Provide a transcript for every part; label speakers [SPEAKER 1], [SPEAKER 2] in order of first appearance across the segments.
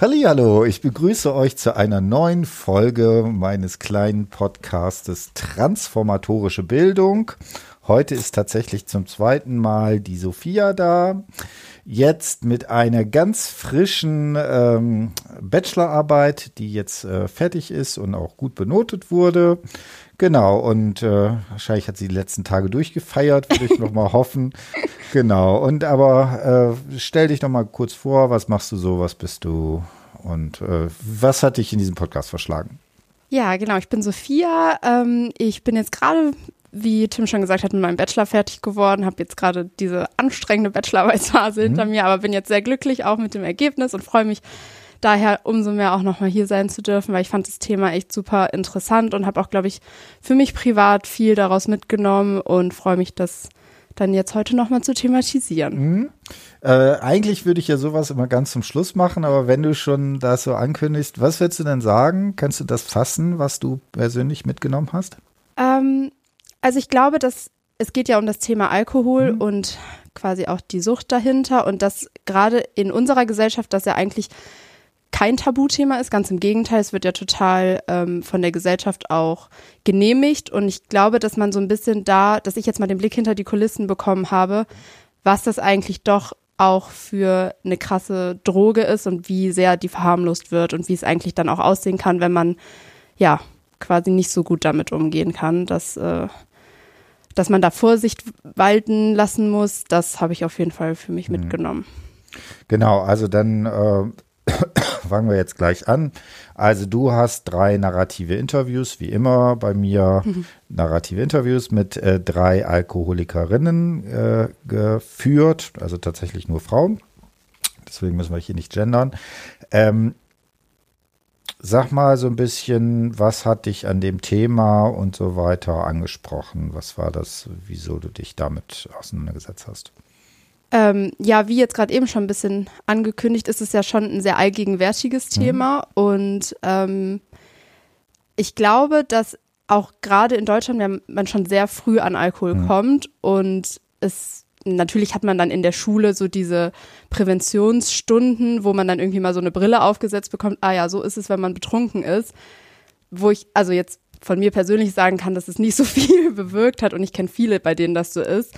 [SPEAKER 1] Hallo, ich begrüße euch zu einer neuen Folge meines kleinen Podcastes Transformatorische Bildung. Heute ist tatsächlich zum zweiten Mal die Sophia da. Jetzt mit einer ganz frischen ähm, Bachelorarbeit, die jetzt äh, fertig ist und auch gut benotet wurde. Genau, und äh, wahrscheinlich hat sie die letzten Tage durchgefeiert, würde ich noch mal hoffen. Genau, und aber äh, stell dich noch mal kurz vor, was machst du so, was bist du und äh, was hat dich in diesem Podcast verschlagen?
[SPEAKER 2] Ja, genau, ich bin Sophia. Ähm, ich bin jetzt gerade, wie Tim schon gesagt hat, mit meinem Bachelor fertig geworden, habe jetzt gerade diese anstrengende Bachelorarbeitsphase mhm. hinter mir, aber bin jetzt sehr glücklich auch mit dem Ergebnis und freue mich daher umso mehr auch nochmal hier sein zu dürfen, weil ich fand das Thema echt super interessant und habe auch, glaube ich, für mich privat viel daraus mitgenommen und freue mich, das dann jetzt heute nochmal zu thematisieren.
[SPEAKER 1] Mhm. Äh, eigentlich würde ich ja sowas immer ganz zum Schluss machen, aber wenn du schon das so ankündigst, was würdest du denn sagen? Kannst du das fassen, was du persönlich mitgenommen hast?
[SPEAKER 2] Ähm, also ich glaube, dass es geht ja um das Thema Alkohol mhm. und quasi auch die Sucht dahinter und dass gerade in unserer Gesellschaft das ja eigentlich kein Tabuthema ist. Ganz im Gegenteil, es wird ja total ähm, von der Gesellschaft auch genehmigt. Und ich glaube, dass man so ein bisschen da, dass ich jetzt mal den Blick hinter die Kulissen bekommen habe, was das eigentlich doch auch für eine krasse Droge ist und wie sehr die verharmlost wird und wie es eigentlich dann auch aussehen kann, wenn man ja quasi nicht so gut damit umgehen kann, dass, äh, dass man da Vorsicht walten lassen muss, das habe ich auf jeden Fall für mich mhm. mitgenommen.
[SPEAKER 1] Genau, also dann äh, fangen wir jetzt gleich an. Also du hast drei narrative Interviews, wie immer bei mir mhm. narrative Interviews mit äh, drei Alkoholikerinnen äh, geführt, also tatsächlich nur Frauen. Deswegen müssen wir hier nicht gendern. Ähm, sag mal so ein bisschen, was hat dich an dem Thema und so weiter angesprochen? Was war das, wieso du dich damit auseinandergesetzt hast?
[SPEAKER 2] Ähm, ja, wie jetzt gerade eben schon ein bisschen angekündigt, ist es ja schon ein sehr allgegenwärtiges mhm. Thema. Und ähm, ich glaube, dass auch gerade in Deutschland man schon sehr früh an Alkohol mhm. kommt und es natürlich hat man dann in der Schule so diese Präventionsstunden, wo man dann irgendwie mal so eine Brille aufgesetzt bekommt, ah ja, so ist es, wenn man betrunken ist, wo ich also jetzt von mir persönlich sagen kann, dass es nicht so viel bewirkt hat und ich kenne viele, bei denen das so ist.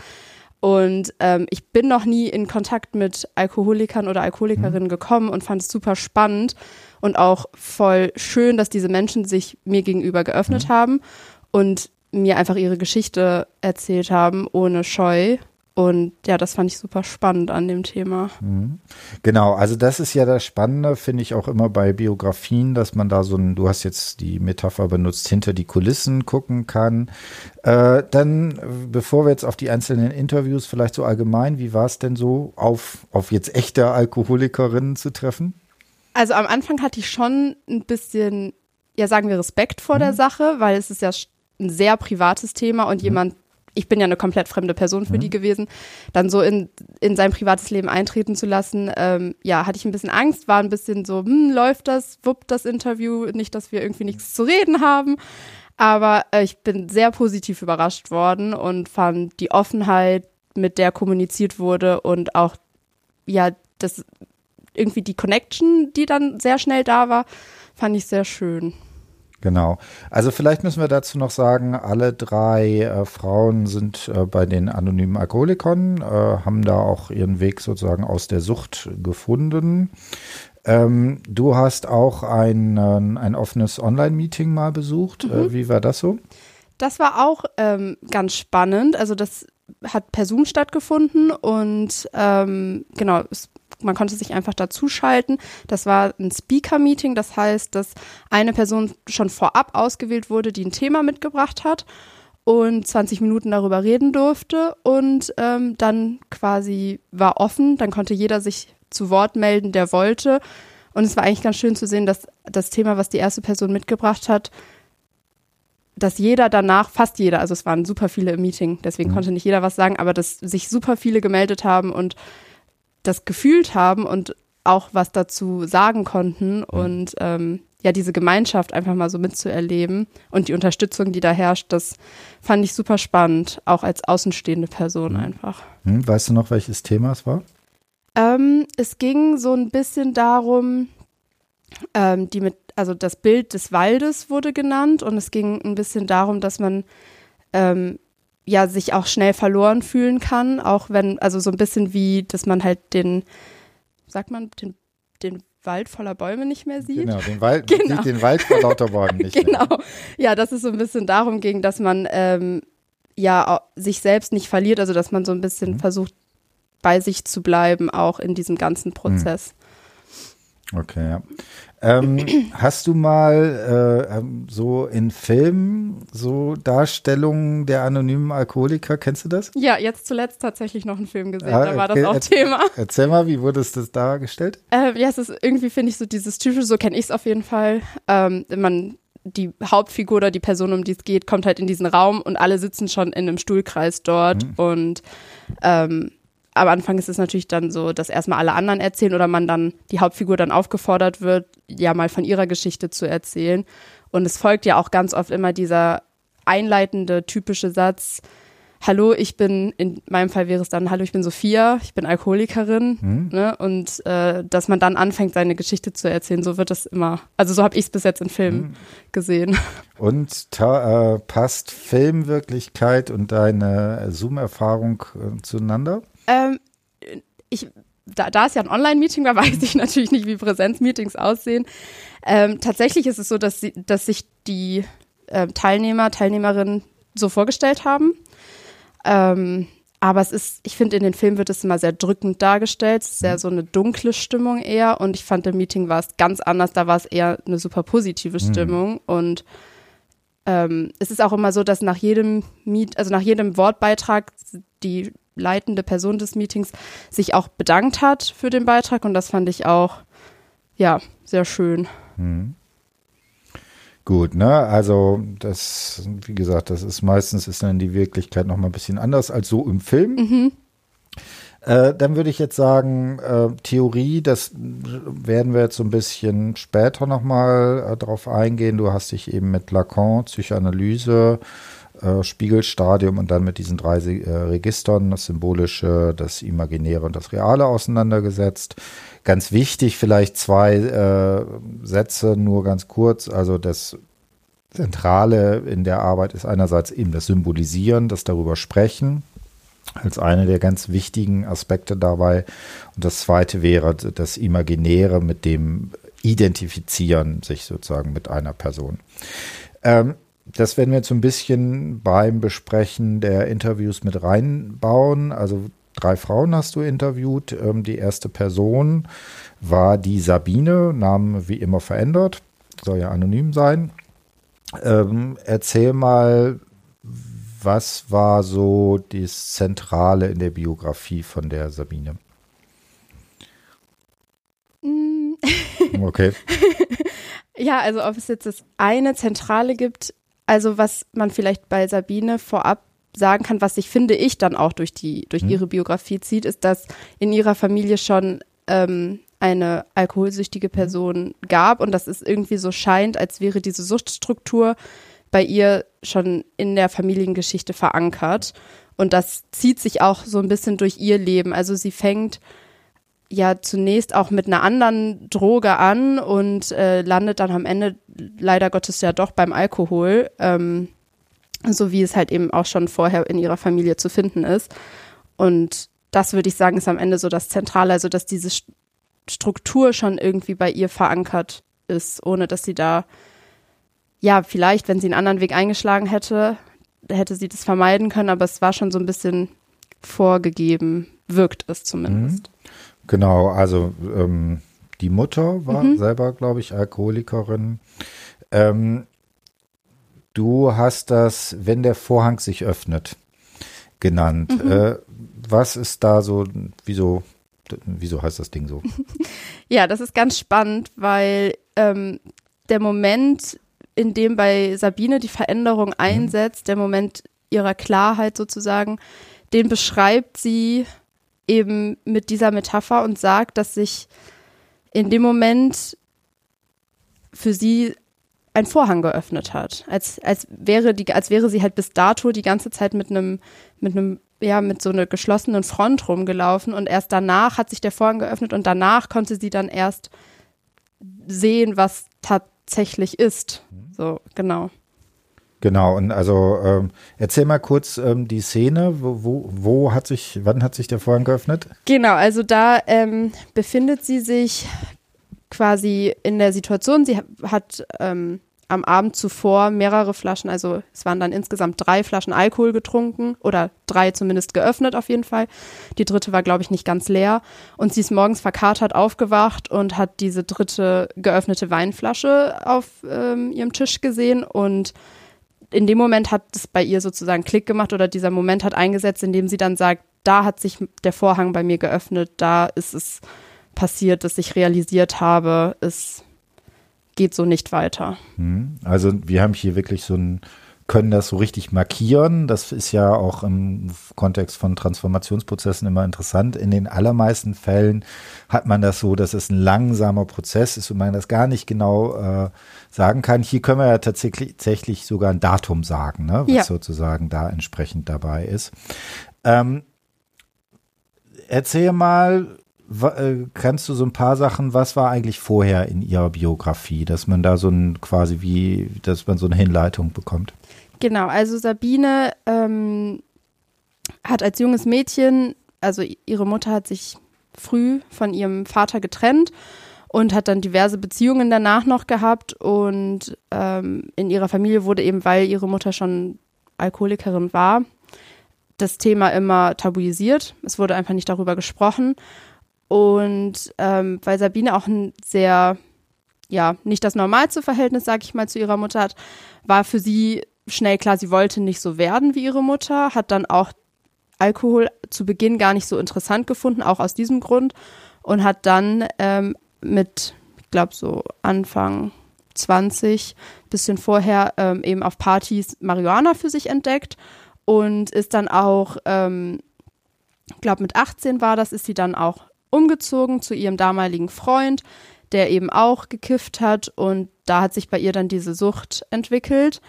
[SPEAKER 2] Und ähm, ich bin noch nie in Kontakt mit Alkoholikern oder Alkoholikerinnen mhm. gekommen und fand es super spannend und auch voll schön, dass diese Menschen sich mir gegenüber geöffnet mhm. haben und mir einfach ihre Geschichte erzählt haben, ohne Scheu. Und ja, das fand ich super spannend an dem Thema. Mhm.
[SPEAKER 1] Genau, also das ist ja das Spannende, finde ich auch immer bei Biografien, dass man da so ein, du hast jetzt die Metapher benutzt, hinter die Kulissen gucken kann. Äh, dann, bevor wir jetzt auf die einzelnen Interviews vielleicht so allgemein, wie war es denn so, auf, auf jetzt echte Alkoholikerinnen zu treffen?
[SPEAKER 2] Also am Anfang hatte ich schon ein bisschen, ja sagen wir, Respekt vor mhm. der Sache, weil es ist ja ein sehr privates Thema und mhm. jemand ich bin ja eine komplett fremde Person für mhm. die gewesen, dann so in, in sein privates Leben eintreten zu lassen, ähm, ja, hatte ich ein bisschen Angst, war ein bisschen so, hm, läuft das, wuppt das Interview, nicht, dass wir irgendwie nichts zu reden haben. Aber äh, ich bin sehr positiv überrascht worden und fand die Offenheit, mit der kommuniziert wurde und auch, ja, das irgendwie die Connection, die dann sehr schnell da war, fand ich sehr schön.
[SPEAKER 1] Genau. Also vielleicht müssen wir dazu noch sagen, alle drei äh, Frauen sind äh, bei den anonymen Alkoholikern, äh, haben da auch ihren Weg sozusagen aus der Sucht gefunden. Ähm, du hast auch ein, ein offenes Online-Meeting mal besucht. Äh, mhm. wie war das so?
[SPEAKER 2] Das war auch ähm, ganz spannend. Also das hat per Zoom stattgefunden und ähm, genau, es man konnte sich einfach dazuschalten. Das war ein Speaker-Meeting, das heißt, dass eine Person schon vorab ausgewählt wurde, die ein Thema mitgebracht hat und 20 Minuten darüber reden durfte und ähm, dann quasi war offen, dann konnte jeder sich zu Wort melden, der wollte. Und es war eigentlich ganz schön zu sehen, dass das Thema, was die erste Person mitgebracht hat, dass jeder danach, fast jeder, also es waren super viele im Meeting, deswegen mhm. konnte nicht jeder was sagen, aber dass sich super viele gemeldet haben und das gefühlt haben und auch was dazu sagen konnten und ähm, ja, diese Gemeinschaft einfach mal so mitzuerleben und die Unterstützung, die da herrscht, das fand ich super spannend, auch als außenstehende Person mhm. einfach.
[SPEAKER 1] Hm, weißt du noch, welches Thema es war?
[SPEAKER 2] Ähm, es ging so ein bisschen darum, ähm, die mit, also das Bild des Waldes wurde genannt und es ging ein bisschen darum, dass man ähm, ja sich auch schnell verloren fühlen kann, auch wenn, also so ein bisschen wie, dass man halt den, sagt man, den, den Wald voller Bäume nicht mehr sieht.
[SPEAKER 1] Genau, den Wald, genau. sieht den Wald vor lauter Bäumen nicht
[SPEAKER 2] genau. mehr. Ja, dass es so ein bisschen darum ging, dass man ähm, ja sich selbst nicht verliert, also dass man so ein bisschen mhm. versucht, bei sich zu bleiben, auch in diesem ganzen Prozess.
[SPEAKER 1] Mhm. Okay, ja. Ähm, hast du mal äh, ähm, so in Filmen so Darstellungen der anonymen Alkoholiker, kennst du das?
[SPEAKER 2] Ja, jetzt zuletzt tatsächlich noch einen Film gesehen, ah, da war okay. das auch erzähl, Thema.
[SPEAKER 1] Erzähl mal, wie wurde es das dargestellt?
[SPEAKER 2] Äh, ja, es ist irgendwie, finde ich, so dieses typische, so kenne ich es auf jeden Fall. Ähm, man die Hauptfigur oder die Person, um die es geht, kommt halt in diesen Raum und alle sitzen schon in einem Stuhlkreis dort mhm. und ähm, am Anfang ist es natürlich dann so, dass erstmal alle anderen erzählen oder man dann die Hauptfigur dann aufgefordert wird, ja mal von ihrer Geschichte zu erzählen. Und es folgt ja auch ganz oft immer dieser einleitende typische Satz, Hallo, ich bin, in meinem Fall wäre es dann, Hallo, ich bin Sophia, ich bin Alkoholikerin. Mhm. Ne? Und äh, dass man dann anfängt, seine Geschichte zu erzählen, so wird es immer, also so habe ich es bis jetzt in Filmen mhm. gesehen.
[SPEAKER 1] Und äh, passt Filmwirklichkeit und deine Zoom-Erfahrung äh, zueinander?
[SPEAKER 2] Ähm, ich, da, da es ja ein Online-Meeting war, weiß ich natürlich nicht, wie Präsenzmeetings aussehen. Ähm, tatsächlich ist es so, dass, sie, dass sich die äh, Teilnehmer, Teilnehmerinnen so vorgestellt haben. Ähm, aber es ist, ich finde, in den Filmen wird es immer sehr drückend dargestellt, sehr so eine dunkle Stimmung eher. Und ich fand, im Meeting war es ganz anders, da war es eher eine super positive mhm. Stimmung. Mhm. Und ähm, es ist auch immer so, dass nach jedem Meet, also nach jedem Wortbeitrag die leitende Person des Meetings sich auch bedankt hat für den Beitrag und das fand ich auch, ja, sehr schön. Mhm.
[SPEAKER 1] Gut, ne? Also das, wie gesagt, das ist meistens ist dann die Wirklichkeit noch mal ein bisschen anders als so im Film. Mhm. Äh, dann würde ich jetzt sagen, äh, Theorie, das werden wir jetzt so ein bisschen später nochmal äh, drauf eingehen. Du hast dich eben mit Lacan, Psychoanalyse, äh, Spiegelstadium und dann mit diesen drei äh, Registern, das Symbolische, das Imaginäre und das Reale auseinandergesetzt. Ganz wichtig, vielleicht zwei äh, Sätze, nur ganz kurz. Also das Zentrale in der Arbeit ist einerseits eben das Symbolisieren, das darüber sprechen, als eine der ganz wichtigen Aspekte dabei. Und das zweite wäre das Imaginäre mit dem Identifizieren sich sozusagen mit einer Person. Ähm, das werden wir jetzt so ein bisschen beim Besprechen der Interviews mit reinbauen. Also drei Frauen hast du interviewt. Ähm, die erste Person war die Sabine, Name wie immer verändert, soll ja anonym sein. Ähm, erzähl mal, was war so das Zentrale in der Biografie von der Sabine?
[SPEAKER 2] Mm.
[SPEAKER 1] okay.
[SPEAKER 2] Ja, also ob es jetzt das eine Zentrale gibt, also was man vielleicht bei Sabine vorab sagen kann, was sich, finde ich, dann auch durch die, durch mhm. ihre Biografie zieht, ist, dass in ihrer Familie schon ähm, eine alkoholsüchtige hm. Person gab und dass es irgendwie so scheint, als wäre diese Suchtstruktur bei ihr schon in der Familiengeschichte verankert. Und das zieht sich auch so ein bisschen durch ihr Leben. Also sie fängt ja zunächst auch mit einer anderen Droge an und äh, landet dann am Ende leider Gottes ja doch beim Alkohol, ähm, so wie es halt eben auch schon vorher in ihrer Familie zu finden ist. Und das würde ich sagen, ist am Ende so das Zentrale, also dass diese Struktur schon irgendwie bei ihr verankert ist, ohne dass sie da, ja, vielleicht, wenn sie einen anderen Weg eingeschlagen hätte, hätte sie das vermeiden können, aber es war schon so ein bisschen vorgegeben, wirkt es zumindest.
[SPEAKER 1] Mhm. Genau, also ähm, die Mutter war mhm. selber, glaube ich, Alkoholikerin. Ähm, du hast das, wenn der Vorhang sich öffnet, genannt. Mhm. Äh, was ist da so, wieso, wieso heißt das Ding so?
[SPEAKER 2] ja, das ist ganz spannend, weil ähm, der Moment, in dem bei Sabine die Veränderung mhm. einsetzt, mhm. der Moment ihrer Klarheit sozusagen, den beschreibt sie eben mit dieser Metapher und sagt, dass sich in dem Moment für sie ein Vorhang geöffnet hat. Als, als wäre die, als wäre sie halt bis dato die ganze Zeit mit einem, mit einem, ja, mit so einer geschlossenen Front rumgelaufen und erst danach hat sich der Vorhang geöffnet und danach konnte sie dann erst sehen, was tatsächlich ist. So, genau.
[SPEAKER 1] Genau, und also ähm, erzähl mal kurz ähm, die Szene, wo, wo, wo, hat sich, wann hat sich der Vorhang geöffnet?
[SPEAKER 2] Genau, also da ähm, befindet sie sich quasi in der Situation, sie hat ähm, am Abend zuvor mehrere Flaschen, also es waren dann insgesamt drei Flaschen Alkohol getrunken oder drei zumindest geöffnet auf jeden Fall. Die dritte war, glaube ich, nicht ganz leer. Und sie ist morgens verkatert aufgewacht und hat diese dritte geöffnete Weinflasche auf ähm, ihrem Tisch gesehen und in dem Moment hat es bei ihr sozusagen Klick gemacht oder dieser Moment hat eingesetzt, in dem sie dann sagt, da hat sich der Vorhang bei mir geöffnet, da ist es passiert, dass ich realisiert habe, es geht so nicht weiter.
[SPEAKER 1] Hm. Also wir haben hier wirklich so ein, können das so richtig markieren. Das ist ja auch im Kontext von Transformationsprozessen immer interessant. In den allermeisten Fällen hat man das so, dass es ein langsamer Prozess ist und man das gar nicht genau äh, sagen kann. Hier können wir ja tatsächlich, tatsächlich sogar ein Datum sagen, ne, was ja. sozusagen da entsprechend dabei ist. Ähm, erzähl mal, äh, kannst du so ein paar Sachen, was war eigentlich vorher in ihrer Biografie, dass man da so ein quasi wie, dass man so eine Hinleitung bekommt?
[SPEAKER 2] Genau, also Sabine ähm, hat als junges Mädchen, also ihre Mutter hat sich früh von ihrem Vater getrennt und hat dann diverse Beziehungen danach noch gehabt und ähm, in ihrer Familie wurde eben, weil ihre Mutter schon Alkoholikerin war, das Thema immer tabuisiert. Es wurde einfach nicht darüber gesprochen und ähm, weil Sabine auch ein sehr, ja, nicht das normalste Verhältnis, sag ich mal, zu ihrer Mutter hat, war für sie schnell klar, sie wollte nicht so werden wie ihre Mutter, hat dann auch Alkohol zu Beginn gar nicht so interessant gefunden, auch aus diesem Grund, und hat dann ähm, mit, ich glaube, so Anfang 20, bisschen vorher, ähm, eben auf Partys Marihuana für sich entdeckt und ist dann auch, ähm, ich glaube, mit 18 war das, ist sie dann auch umgezogen zu ihrem damaligen Freund, der eben auch gekifft hat und da hat sich bei ihr dann diese Sucht entwickelt.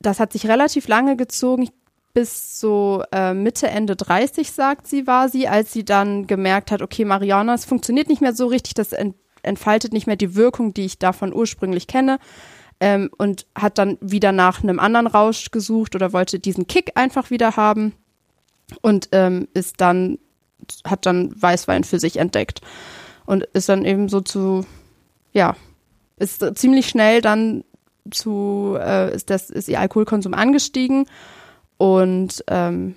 [SPEAKER 2] Das hat sich relativ lange gezogen, bis so äh, Mitte, Ende 30, sagt sie, war sie, als sie dann gemerkt hat, okay, Mariana, es funktioniert nicht mehr so richtig, das ent entfaltet nicht mehr die Wirkung, die ich davon ursprünglich kenne. Ähm, und hat dann wieder nach einem anderen Rausch gesucht oder wollte diesen Kick einfach wieder haben und ähm, ist dann hat dann Weißwein für sich entdeckt und ist dann eben so zu, ja, ist ziemlich schnell dann zu, äh, ist, das, ist ihr Alkoholkonsum angestiegen und ähm,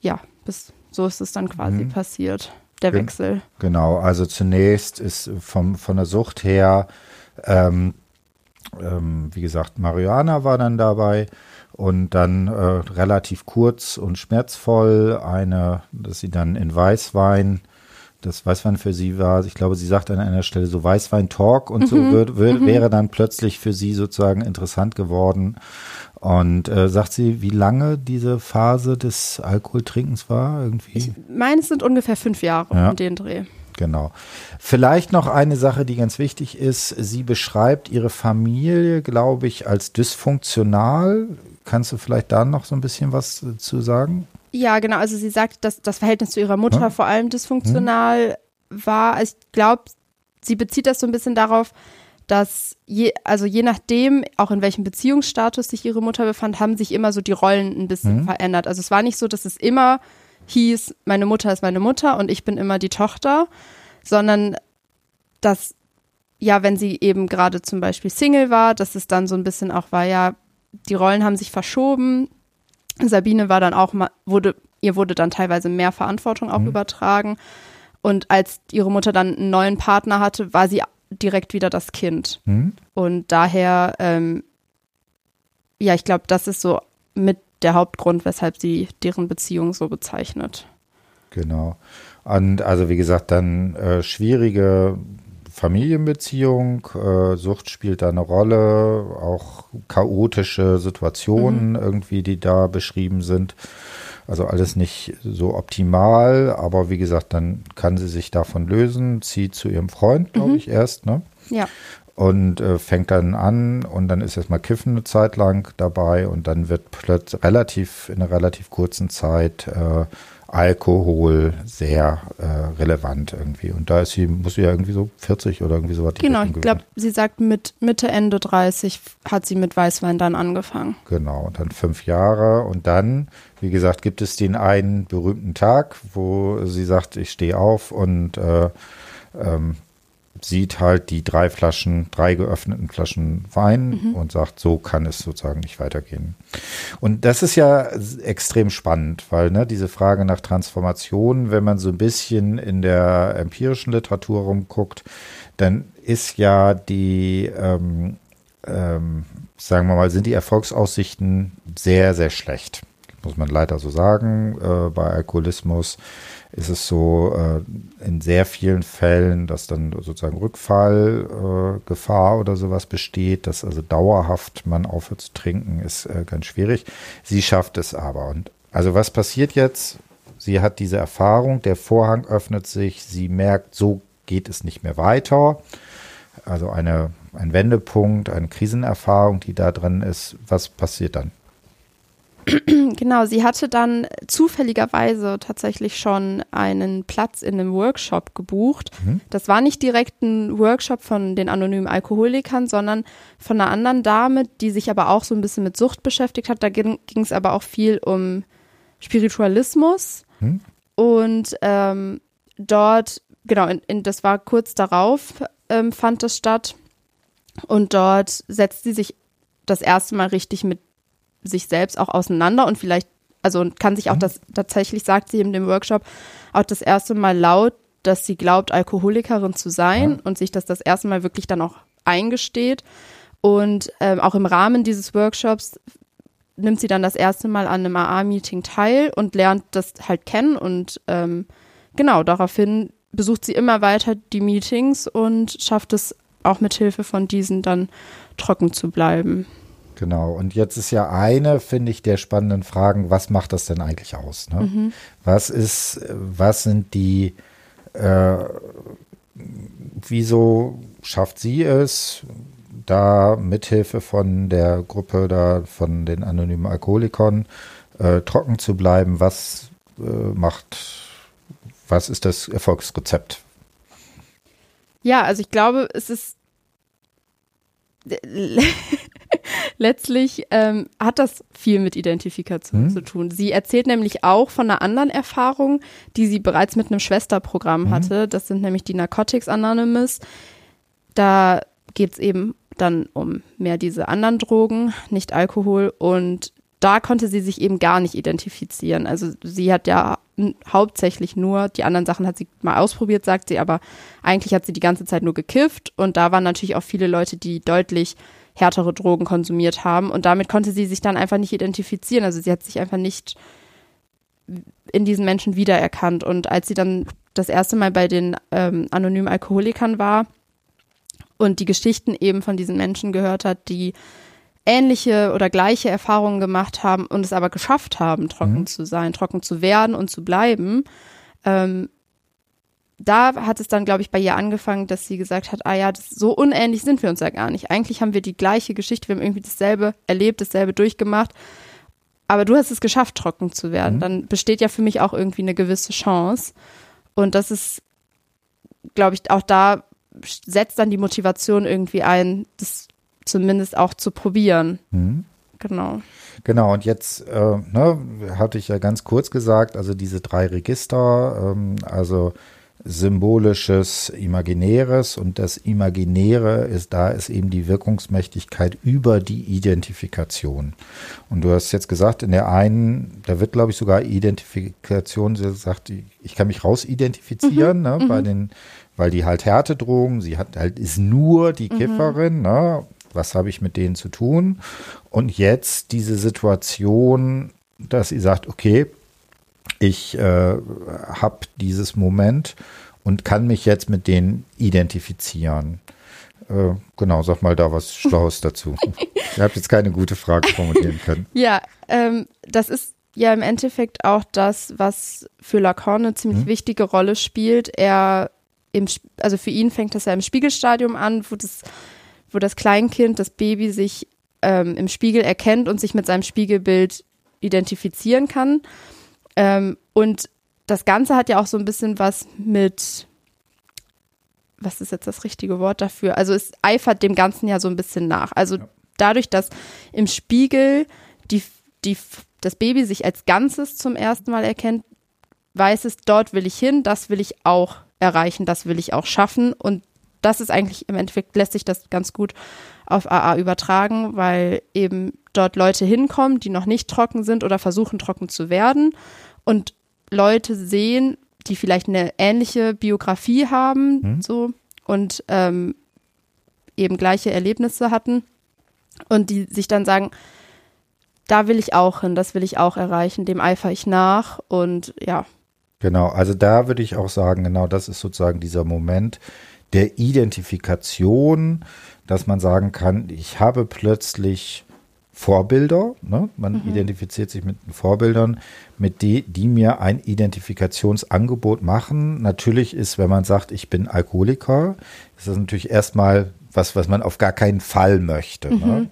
[SPEAKER 2] ja, bis, so ist es dann quasi mhm. passiert, der Wechsel.
[SPEAKER 1] Genau, also zunächst ist vom, von der Sucht her, ähm, ähm, wie gesagt, Marihuana war dann dabei und dann äh, relativ kurz und schmerzvoll eine, dass sie dann in Weißwein, das Weißwein für sie war, ich glaube, sie sagt an einer Stelle so Weißwein-Talk und mhm. so wird, wird, mhm. wäre dann plötzlich für sie sozusagen interessant geworden. Und äh, sagt sie, wie lange diese Phase des Alkoholtrinkens war? Irgendwie? Ich
[SPEAKER 2] meine, es sind ungefähr fünf Jahre ja. um den Dreh.
[SPEAKER 1] Genau. Vielleicht noch eine Sache, die ganz wichtig ist. Sie beschreibt ihre Familie, glaube ich, als dysfunktional. Kannst du vielleicht da noch so ein bisschen was äh, zu sagen?
[SPEAKER 2] Ja, genau. Also sie sagt, dass das Verhältnis zu ihrer Mutter ja. vor allem dysfunktional hm. war. Also ich glaube, sie bezieht das so ein bisschen darauf, dass je, also je nachdem, auch in welchem Beziehungsstatus sich ihre Mutter befand, haben sich immer so die Rollen ein bisschen hm. verändert. Also es war nicht so, dass es immer hieß, meine Mutter ist meine Mutter und ich bin immer die Tochter, sondern dass ja, wenn sie eben gerade zum Beispiel Single war, dass es dann so ein bisschen auch war, ja, die Rollen haben sich verschoben. Sabine war dann auch mal, wurde, ihr wurde dann teilweise mehr Verantwortung auch mhm. übertragen. Und als ihre Mutter dann einen neuen Partner hatte, war sie direkt wieder das Kind. Mhm. Und daher, ähm, ja, ich glaube, das ist so mit der Hauptgrund, weshalb sie deren Beziehung so bezeichnet.
[SPEAKER 1] Genau. Und also wie gesagt, dann äh, schwierige Familienbeziehung, äh, Sucht spielt da eine Rolle, auch chaotische Situationen mhm. irgendwie, die da beschrieben sind. Also alles nicht so optimal, aber wie gesagt, dann kann sie sich davon lösen, zieht zu ihrem Freund, glaube mhm. ich, erst, ne?
[SPEAKER 2] Ja.
[SPEAKER 1] Und äh, fängt dann an und dann ist erstmal Kiffen eine Zeit lang dabei und dann wird plötzlich relativ, in einer relativ kurzen Zeit äh, Alkohol sehr äh, relevant irgendwie. Und da ist sie, muss sie ja irgendwie so 40 oder irgendwie sowas.
[SPEAKER 2] Genau, ich glaube, sie sagt mit Mitte, Ende 30 hat sie mit Weißwein dann angefangen.
[SPEAKER 1] Genau, und dann fünf Jahre und dann, wie gesagt, gibt es den einen berühmten Tag, wo sie sagt, ich stehe auf und äh, ähm, sieht halt die drei Flaschen, drei geöffneten Flaschen Wein mhm. und sagt, so kann es sozusagen nicht weitergehen. Und das ist ja extrem spannend, weil ne, diese Frage nach Transformation, wenn man so ein bisschen in der empirischen Literatur rumguckt, dann ist ja die, ähm, ähm, sagen wir mal, sind die Erfolgsaussichten sehr, sehr schlecht. Muss man leider so sagen, äh, bei Alkoholismus ist es so äh, in sehr vielen Fällen, dass dann sozusagen Rückfallgefahr äh, oder sowas besteht, dass also dauerhaft man aufhört zu trinken, ist äh, ganz schwierig. Sie schafft es aber. Und also was passiert jetzt? Sie hat diese Erfahrung, der Vorhang öffnet sich, sie merkt, so geht es nicht mehr weiter. Also eine, ein Wendepunkt, eine Krisenerfahrung, die da drin ist. Was passiert dann?
[SPEAKER 2] genau, sie hatte dann zufälligerweise tatsächlich schon einen Platz in einem Workshop gebucht. Mhm. Das war nicht direkt ein Workshop von den anonymen Alkoholikern, sondern von einer anderen Dame, die sich aber auch so ein bisschen mit Sucht beschäftigt hat. Da ging es aber auch viel um Spiritualismus. Mhm. Und ähm, dort, genau, in, in, das war kurz darauf, ähm, fand das statt. Und dort setzt sie sich das erste Mal richtig mit sich selbst auch auseinander und vielleicht, also kann sich auch mhm. das tatsächlich, sagt sie in dem Workshop, auch das erste Mal laut, dass sie glaubt, Alkoholikerin zu sein ja. und sich das das erste Mal wirklich dann auch eingesteht. Und ähm, auch im Rahmen dieses Workshops nimmt sie dann das erste Mal an einem AA-Meeting teil und lernt das halt kennen und ähm, genau daraufhin besucht sie immer weiter die Meetings und schafft es auch mit Hilfe von diesen dann trocken zu bleiben.
[SPEAKER 1] Genau, und jetzt ist ja eine, finde ich, der spannenden Fragen, was macht das denn eigentlich aus? Ne? Mhm. Was ist, was sind die, äh, wieso schafft sie es, da mithilfe von der Gruppe da, von den anonymen Alkoholikern äh, trocken zu bleiben? Was äh, macht, was ist das Erfolgsrezept?
[SPEAKER 2] Ja, also ich glaube, es ist letztlich ähm, hat das viel mit Identifikation mhm. zu tun. Sie erzählt nämlich auch von einer anderen Erfahrung, die sie bereits mit einem Schwesterprogramm mhm. hatte. Das sind nämlich die Narcotics Anonymous. Da geht es eben dann um mehr diese anderen Drogen, nicht Alkohol. Und da konnte sie sich eben gar nicht identifizieren. Also sie hat ja hauptsächlich nur, die anderen Sachen hat sie mal ausprobiert, sagt sie, aber eigentlich hat sie die ganze Zeit nur gekifft. Und da waren natürlich auch viele Leute, die deutlich härtere Drogen konsumiert haben. Und damit konnte sie sich dann einfach nicht identifizieren. Also sie hat sich einfach nicht in diesen Menschen wiedererkannt. Und als sie dann das erste Mal bei den ähm, anonymen Alkoholikern war und die Geschichten eben von diesen Menschen gehört hat, die ähnliche oder gleiche Erfahrungen gemacht haben und es aber geschafft haben, trocken mhm. zu sein, trocken zu werden und zu bleiben, ähm, da hat es dann, glaube ich, bei ihr angefangen, dass sie gesagt hat, ah ja, das, so unähnlich sind wir uns ja gar nicht. Eigentlich haben wir die gleiche Geschichte, wir haben irgendwie dasselbe erlebt, dasselbe durchgemacht. Aber du hast es geschafft, trocken zu werden. Mhm. Dann besteht ja für mich auch irgendwie eine gewisse Chance. Und das ist, glaube ich, auch da setzt dann die Motivation irgendwie ein, das zumindest auch zu probieren. Mhm. Genau.
[SPEAKER 1] Genau, und jetzt äh, ne, hatte ich ja ganz kurz gesagt, also diese drei Register, ähm, also Symbolisches, Imaginäres und das Imaginäre ist, da ist eben die Wirkungsmächtigkeit über die Identifikation. Und du hast jetzt gesagt, in der einen, da wird glaube ich sogar Identifikation, sie sagt, ich kann mich rausidentifizieren, mhm, ne, bei mhm. den, weil die halt Härtedrogen, sie hat halt, ist nur die mhm. Kifferin, ne, was habe ich mit denen zu tun? Und jetzt diese Situation, dass sie sagt, okay, ich äh, habe dieses Moment und kann mich jetzt mit denen identifizieren. Äh, genau, sag mal da was Schlaues dazu. ich habe jetzt keine gute Frage formulieren können.
[SPEAKER 2] Ja, ähm, das ist ja im Endeffekt auch das, was für Lacan eine ziemlich hm? wichtige Rolle spielt. Er im, also für ihn fängt das ja im Spiegelstadium an, wo das, wo das Kleinkind, das Baby sich ähm, im Spiegel erkennt und sich mit seinem Spiegelbild identifizieren kann. Ähm, und das Ganze hat ja auch so ein bisschen was mit, was ist jetzt das richtige Wort dafür? Also es eifert dem Ganzen ja so ein bisschen nach. Also ja. dadurch, dass im Spiegel die, die, das Baby sich als Ganzes zum ersten Mal erkennt, weiß es, dort will ich hin, das will ich auch erreichen, das will ich auch schaffen. Und das ist eigentlich im Endeffekt lässt sich das ganz gut auf AA übertragen, weil eben dort Leute hinkommen, die noch nicht trocken sind oder versuchen trocken zu werden und Leute sehen, die vielleicht eine ähnliche Biografie haben, mhm. so und ähm, eben gleiche Erlebnisse hatten und die sich dann sagen, da will ich auch hin, das will ich auch erreichen, dem eifere ich nach und ja.
[SPEAKER 1] Genau, also da würde ich auch sagen, genau das ist sozusagen dieser Moment der Identifikation, dass man sagen kann, ich habe plötzlich Vorbilder. Ne? Man mhm. identifiziert sich mit Vorbildern, mit die, die mir ein Identifikationsangebot machen. Natürlich ist, wenn man sagt, ich bin Alkoholiker, ist das natürlich erstmal was, was man auf gar keinen Fall möchte. Ne? Mhm. Ne?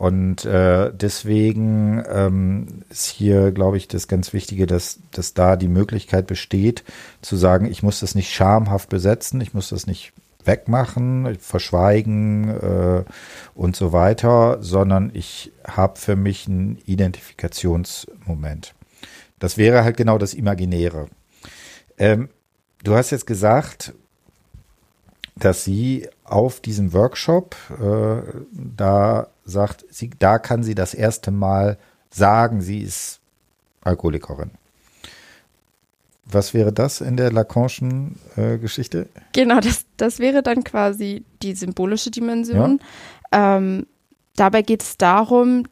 [SPEAKER 1] Und äh, deswegen ähm, ist hier, glaube ich, das ganz Wichtige, dass, dass da die Möglichkeit besteht, zu sagen, ich muss das nicht schamhaft besetzen, ich muss das nicht wegmachen, verschweigen äh, und so weiter, sondern ich habe für mich einen Identifikationsmoment. Das wäre halt genau das Imaginäre. Ähm, du hast jetzt gesagt, dass sie auf diesem Workshop äh, da sagt, sie, da kann sie das erste Mal sagen, sie ist Alkoholikerin. Was wäre das in der Lacanischen äh, Geschichte?
[SPEAKER 2] Genau, das, das wäre dann quasi die symbolische Dimension. Ja. Ähm, dabei geht es darum,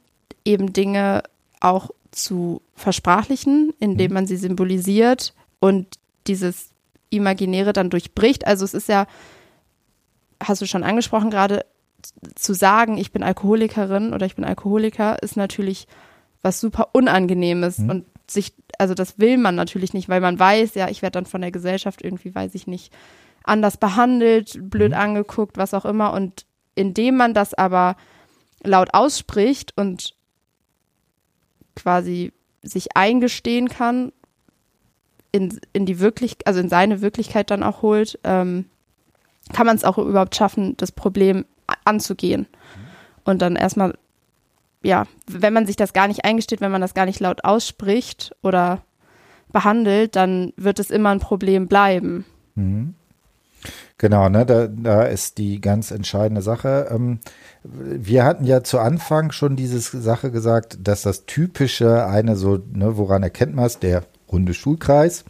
[SPEAKER 2] eben Dinge auch zu versprachlichen, indem mhm. man sie symbolisiert und dieses Imaginäre dann durchbricht. Also es ist ja, hast du schon angesprochen gerade, zu sagen, ich bin Alkoholikerin oder ich bin Alkoholiker, ist natürlich was super Unangenehmes mhm. und sich, also das will man natürlich nicht, weil man weiß, ja, ich werde dann von der Gesellschaft irgendwie, weiß ich nicht, anders behandelt, blöd mhm. angeguckt, was auch immer. Und indem man das aber laut ausspricht und quasi sich eingestehen kann, in, in die Wirklichkeit, also in seine Wirklichkeit dann auch holt, ähm, kann man es auch überhaupt schaffen, das Problem anzugehen. Mhm. Und dann erstmal ja, wenn man sich das gar nicht eingesteht, wenn man das gar nicht laut ausspricht oder behandelt, dann wird es immer ein Problem bleiben. Mhm.
[SPEAKER 1] Genau, ne, da, da ist die ganz entscheidende Sache. Ähm, wir hatten ja zu Anfang schon diese Sache gesagt, dass das typische eine so, ne, woran erkennt man es, der runde Schulkreis.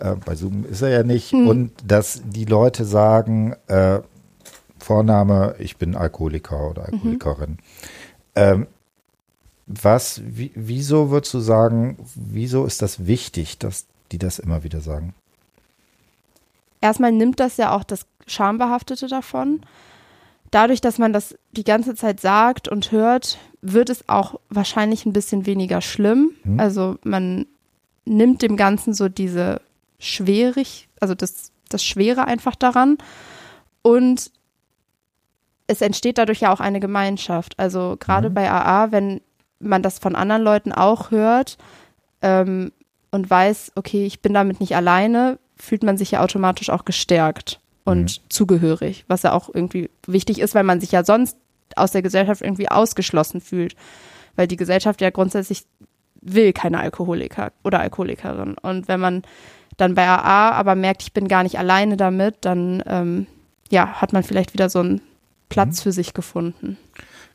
[SPEAKER 1] Äh, bei Zoom ist er ja nicht. Hm. Und dass die Leute sagen, äh, Vorname, ich bin Alkoholiker oder mhm. Alkoholikerin. Mhm. Ähm, was, wie, wieso würdest du sagen, wieso ist das wichtig, dass die das immer wieder sagen?
[SPEAKER 2] Erstmal nimmt das ja auch das Schambehaftete davon. Dadurch, dass man das die ganze Zeit sagt und hört, wird es auch wahrscheinlich ein bisschen weniger schlimm. Hm. Also man nimmt dem Ganzen so diese schwierig, also das, das Schwere einfach daran. Und es entsteht dadurch ja auch eine Gemeinschaft. Also gerade mhm. bei AA, wenn man das von anderen Leuten auch hört ähm, und weiß, okay, ich bin damit nicht alleine, fühlt man sich ja automatisch auch gestärkt und mhm. zugehörig, was ja auch irgendwie wichtig ist, weil man sich ja sonst aus der Gesellschaft irgendwie ausgeschlossen fühlt, weil die Gesellschaft ja grundsätzlich will keine Alkoholiker oder Alkoholikerin. Und wenn man dann bei AA aber merkt, ich bin gar nicht alleine damit, dann ähm, ja, hat man vielleicht wieder so einen Platz mhm. für sich gefunden.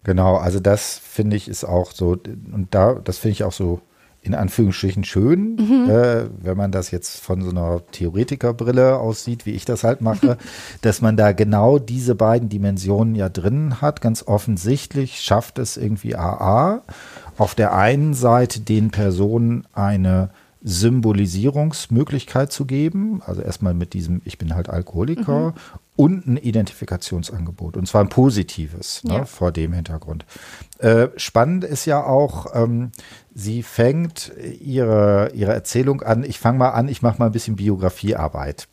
[SPEAKER 1] Genau, also das finde ich ist auch so, und da, das finde ich auch so in Anführungsstrichen schön, mhm. äh, wenn man das jetzt von so einer Theoretikerbrille aussieht, wie ich das halt mache, dass man da genau diese beiden Dimensionen ja drin hat. Ganz offensichtlich schafft es irgendwie AA auf der einen Seite den Personen eine Symbolisierungsmöglichkeit zu geben, also erstmal mit diesem Ich bin halt Alkoholiker mhm und ein Identifikationsangebot. Und zwar ein positives ne, ja. vor dem Hintergrund. Äh, spannend ist ja auch, ähm, sie fängt ihre, ihre Erzählung an. Ich fange mal an, ich mache mal ein bisschen Biografiearbeit.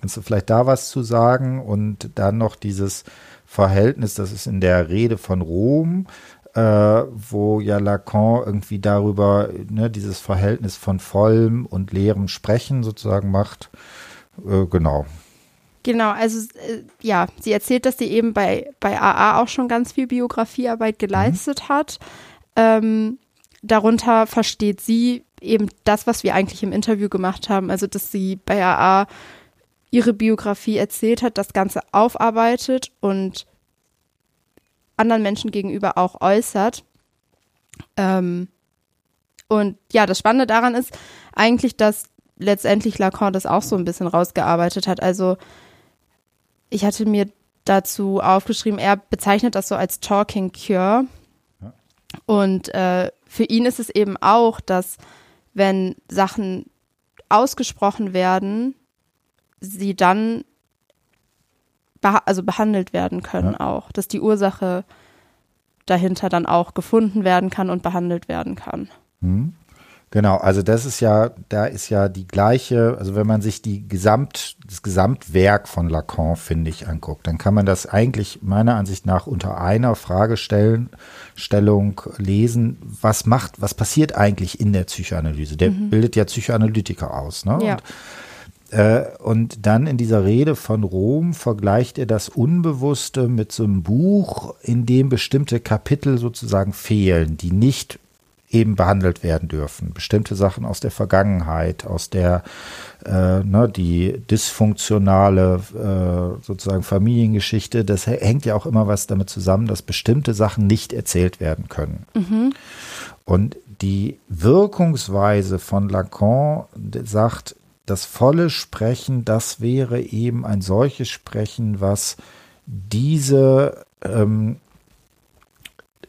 [SPEAKER 1] Kannst du vielleicht da was zu sagen? Und dann noch dieses Verhältnis, das ist in der Rede von Rom, äh, wo ja Lacan irgendwie darüber ne, dieses Verhältnis von vollem und leerem Sprechen sozusagen macht. Äh, genau.
[SPEAKER 2] Genau, also äh, ja, sie erzählt, dass sie eben bei, bei AA auch schon ganz viel Biografiearbeit geleistet mhm. hat. Ähm, darunter versteht sie eben das, was wir eigentlich im Interview gemacht haben, also dass sie bei AA ihre Biografie erzählt hat, das Ganze aufarbeitet und anderen Menschen gegenüber auch äußert. Ähm, und ja, das Spannende daran ist eigentlich, dass letztendlich Lacan das auch so ein bisschen rausgearbeitet hat. Also ich hatte mir dazu aufgeschrieben, er bezeichnet das so als Talking Cure. Ja. Und äh, für ihn ist es eben auch, dass wenn Sachen ausgesprochen werden, sie dann beha also behandelt werden können ja. auch, dass die Ursache dahinter dann auch gefunden werden kann und behandelt werden kann.
[SPEAKER 1] Hm. Genau, also das ist ja, da ist ja die gleiche, also wenn man sich die Gesamt, das Gesamtwerk von Lacan, finde ich, anguckt, dann kann man das eigentlich meiner Ansicht nach unter einer Fragestellung lesen, was macht, was passiert eigentlich in der Psychoanalyse? Der mhm. bildet ja Psychoanalytiker aus, ne? Ja. Und äh, und dann in dieser Rede von Rom vergleicht er das Unbewusste mit so einem Buch, in dem bestimmte Kapitel sozusagen fehlen, die nicht eben behandelt werden dürfen. Bestimmte Sachen aus der Vergangenheit, aus der äh, ne, die dysfunktionale äh, sozusagen Familiengeschichte, das hängt ja auch immer was damit zusammen, dass bestimmte Sachen nicht erzählt werden können. Mhm. Und die Wirkungsweise von Lacan sagt, das volle Sprechen, das wäre eben ein solches Sprechen, was diese, ähm,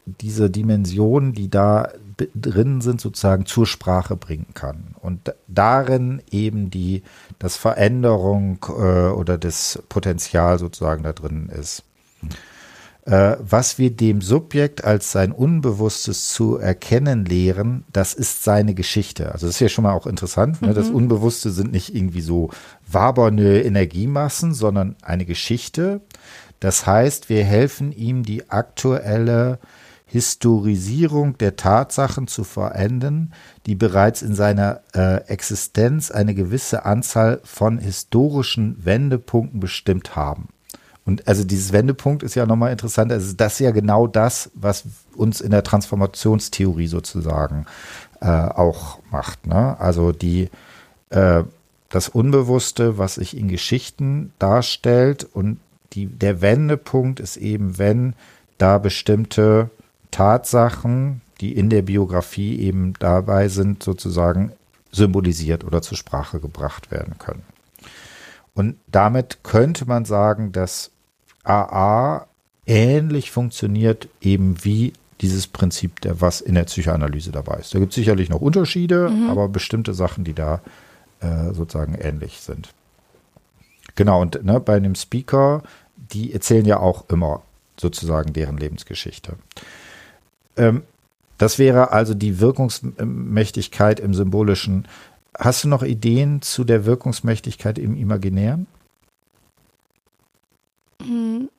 [SPEAKER 1] diese Dimensionen, die da drin sind, sozusagen zur Sprache bringen kann. Und darin eben die, das Veränderung äh, oder das Potenzial sozusagen da drin ist äh, was wir dem Subjekt als sein Unbewusstes zu erkennen lehren, das ist seine Geschichte. Also das ist ja schon mal auch interessant. Ne? Das mhm. Unbewusste sind nicht irgendwie so wabernde Energiemassen, sondern eine Geschichte. Das heißt, wir helfen ihm, die aktuelle Historisierung der Tatsachen zu verenden, die bereits in seiner äh, Existenz eine gewisse Anzahl von historischen Wendepunkten bestimmt haben. Und also dieses Wendepunkt ist ja nochmal interessant. Also das ist ja genau das, was uns in der Transformationstheorie sozusagen äh, auch macht. Ne? Also die äh, das Unbewusste, was sich in Geschichten darstellt und die, der Wendepunkt ist eben, wenn da bestimmte Tatsachen, die in der Biografie eben dabei sind, sozusagen symbolisiert oder zur Sprache gebracht werden können. Und damit könnte man sagen, dass AA ähnlich funktioniert eben wie dieses Prinzip, der was in der Psychoanalyse dabei ist. Da gibt es sicherlich noch Unterschiede, mhm. aber bestimmte Sachen, die da äh, sozusagen ähnlich sind. Genau, und ne, bei einem Speaker, die erzählen ja auch immer sozusagen deren Lebensgeschichte. Ähm, das wäre also die Wirkungsmächtigkeit im Symbolischen. Hast du noch Ideen zu der Wirkungsmächtigkeit im Imaginären?
[SPEAKER 2] Hm.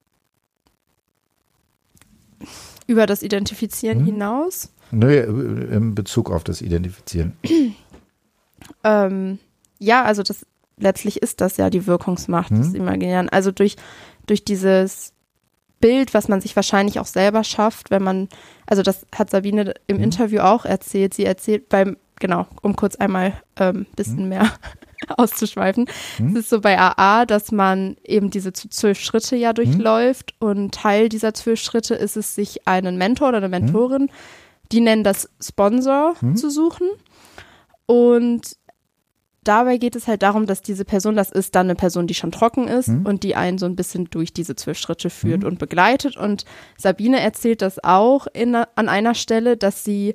[SPEAKER 2] Über das Identifizieren hm. hinaus?
[SPEAKER 1] Nö, in Bezug auf das Identifizieren.
[SPEAKER 2] ähm, ja, also das letztlich ist das ja die Wirkungsmacht hm. des Imaginären. Also durch, durch dieses Bild, was man sich wahrscheinlich auch selber schafft, wenn man, also das hat Sabine im hm. Interview auch erzählt. Sie erzählt beim, genau, um kurz einmal ein ähm, bisschen hm. mehr auszuschweifen. Hm? Es ist so bei AA, dass man eben diese zwölf Schritte ja durchläuft hm? und Teil dieser zwölf Schritte ist es, sich einen Mentor oder eine Mentorin, hm? die nennen das Sponsor, hm? zu suchen. Und dabei geht es halt darum, dass diese Person, das ist dann eine Person, die schon trocken ist hm? und die einen so ein bisschen durch diese zwölf Schritte führt hm? und begleitet. Und Sabine erzählt das auch in, an einer Stelle, dass sie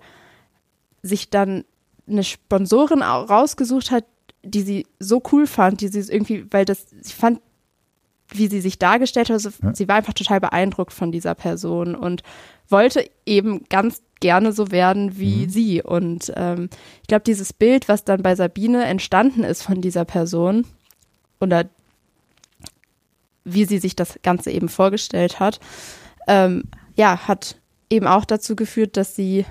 [SPEAKER 2] sich dann eine Sponsorin rausgesucht hat, die sie so cool fand, die sie irgendwie, weil das, ich fand, wie sie sich dargestellt hat, also ja. sie war einfach total beeindruckt von dieser Person und wollte eben ganz gerne so werden wie mhm. sie. Und ähm, ich glaube, dieses Bild, was dann bei Sabine entstanden ist von dieser Person oder wie sie sich das Ganze eben vorgestellt hat, ähm, ja, hat eben auch dazu geführt, dass sie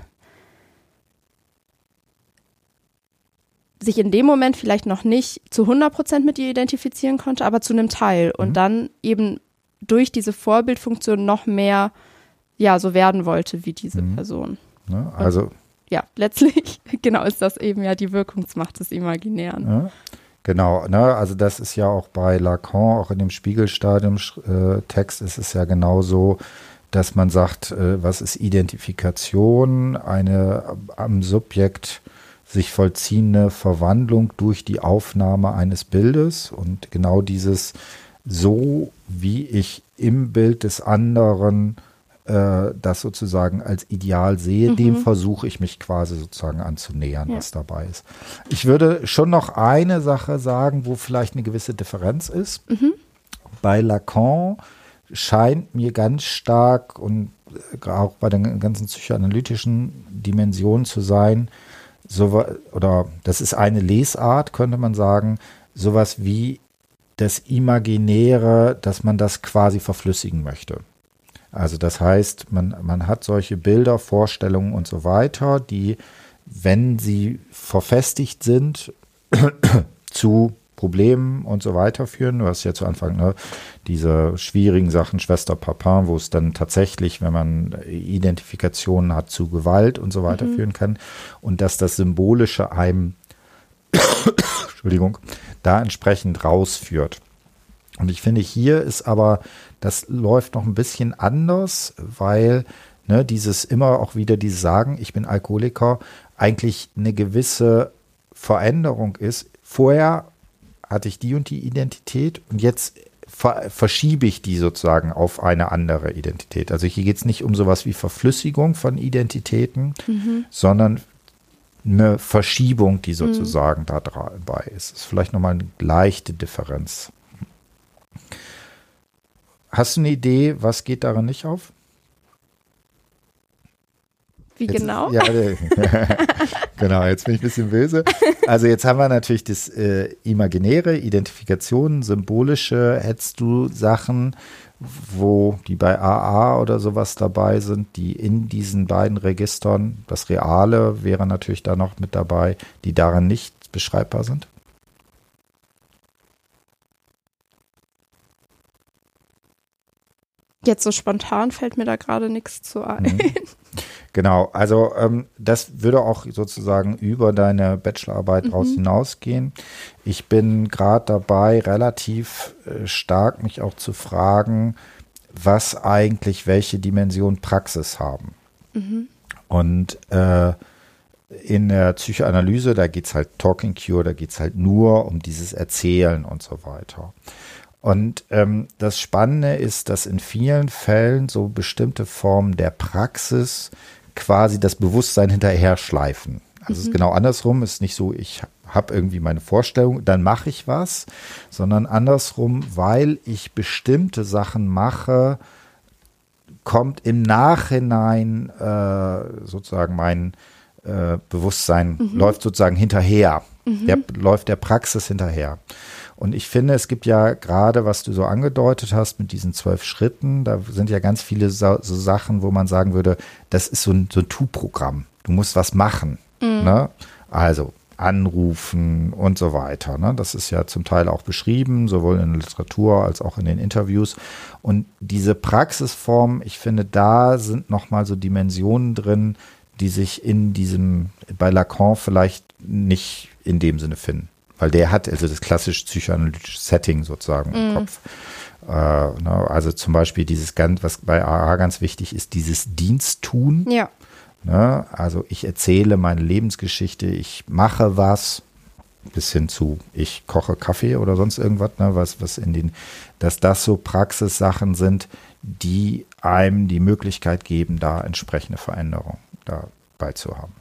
[SPEAKER 2] sich in dem Moment vielleicht noch nicht zu 100 Prozent mit ihr identifizieren konnte, aber zu einem Teil. Und
[SPEAKER 1] Mhm.
[SPEAKER 2] dann eben durch diese Vorbildfunktion noch mehr, ja, so werden wollte wie diese
[SPEAKER 1] Mhm.
[SPEAKER 2] Person.
[SPEAKER 1] Ne? Also
[SPEAKER 2] Ja, letztlich, genau, ist das eben ja die Wirkungsmacht des Imaginären.
[SPEAKER 1] Ja, genau, ne? also das ist ja auch bei Lacan, auch in dem Spiegelstadium-Text ist es ja genauso, dass man sagt, äh, was ist Identifikation, eine am Subjekt sich vollziehende Verwandlung durch die Aufnahme eines Bildes und genau dieses so, wie ich im Bild des anderen äh, das sozusagen als Ideal sehe, dem versuche ich mich quasi sozusagen anzunähern,
[SPEAKER 2] Ja.
[SPEAKER 1] was dabei ist. Ich würde schon noch eine Sache sagen, wo vielleicht eine gewisse Differenz ist. Bei Lacan scheint mir ganz stark und äh, auch bei den ganzen psychoanalytischen Dimensionen zu sein, so, oder das ist eine Lesart, könnte man sagen, sowas wie das Imaginäre, dass man das quasi verflüssigen möchte. Also das heißt, man, man hat solche Bilder, Vorstellungen und so weiter, die, wenn sie verfestigt sind, zu Problemen und so weiter führen. Du hast ja zu Anfang ne, diese schwierigen Sachen, Schwester Papin, wo es dann tatsächlich, wenn man Identifikationen hat, zu Gewalt und so weiter führen kann. Und dass das Symbolische einem, Entschuldigung, da entsprechend rausführt. Und ich finde, hier ist aber, das läuft noch ein bisschen anders, weil ne, dieses immer auch wieder dieses Sagen, ich bin Alkoholiker, eigentlich eine gewisse Veränderung ist. Vorher hatte ich die und die Identität und jetzt ver verschiebe ich die sozusagen auf eine andere Identität. Also hier geht es nicht um sowas wie Verflüssigung von Identitäten, sondern eine Verschiebung, die sozusagen da dabei ist. Das ist vielleicht nochmal eine leichte Differenz. Hast du eine Idee, was geht darin nicht auf?
[SPEAKER 2] Wie
[SPEAKER 1] Jetzt-
[SPEAKER 2] genau?
[SPEAKER 1] Ja, genau, jetzt bin ich ein bisschen böse. Also jetzt haben wir natürlich das äh, Imaginäre, Identifikation, symbolische. Hättest du Sachen, wo die bei AA oder sowas dabei sind, die in diesen beiden Registern, das Reale wäre natürlich da noch mit dabei, die darin nicht beschreibbar sind?
[SPEAKER 2] Jetzt so spontan fällt mir da gerade nichts zu ein.
[SPEAKER 1] Mhm. Genau, also ähm, das würde auch sozusagen über deine Bachelorarbeit raus hinausgehen. Ich bin gerade dabei, relativ äh, stark mich auch zu fragen, was eigentlich welche Dimension Praxis haben. Und äh, in der Psychoanalyse, da geht es halt Talking Cure, da geht es halt nur um dieses Erzählen und so weiter. Und ähm, das Spannende ist, dass in vielen Fällen so bestimmte Formen der Praxis quasi das Bewusstsein hinterher schleifen. Also es ist genau andersrum, es ist nicht so, ich habe irgendwie meine Vorstellung, dann mache ich was, sondern andersrum, weil ich bestimmte Sachen mache, kommt im Nachhinein äh, sozusagen mein äh, Bewusstsein läuft sozusagen hinterher. Der läuft der Praxis hinterher. Und ich finde, es gibt ja gerade, was du so angedeutet hast mit diesen zwölf Schritten, da sind ja ganz viele so, so Sachen, wo man sagen würde, das ist so ein, so ein Tu-Programm. Du musst was machen. Ne? Also anrufen und so weiter. Ne? Das ist ja zum Teil auch beschrieben, sowohl in der Literatur als auch in den Interviews. Und diese Praxisform, ich finde, da sind nochmal so Dimensionen drin, die sich in diesem, bei Lacan vielleicht nicht in dem Sinne finden. Weil der hat also das klassisch psychoanalytische Setting sozusagen im Kopf. Äh, ne? Also zum Beispiel dieses ganz, was bei AA ganz wichtig ist, dieses Diensttun.
[SPEAKER 2] Ja.
[SPEAKER 1] Ne? Also ich erzähle meine Lebensgeschichte, ich mache was, bis hin zu ich koche Kaffee oder sonst irgendwas, ne? was, was in den, dass das so Praxissachen sind, die einem die Möglichkeit geben, da entsprechende Veränderungen dabei zu haben.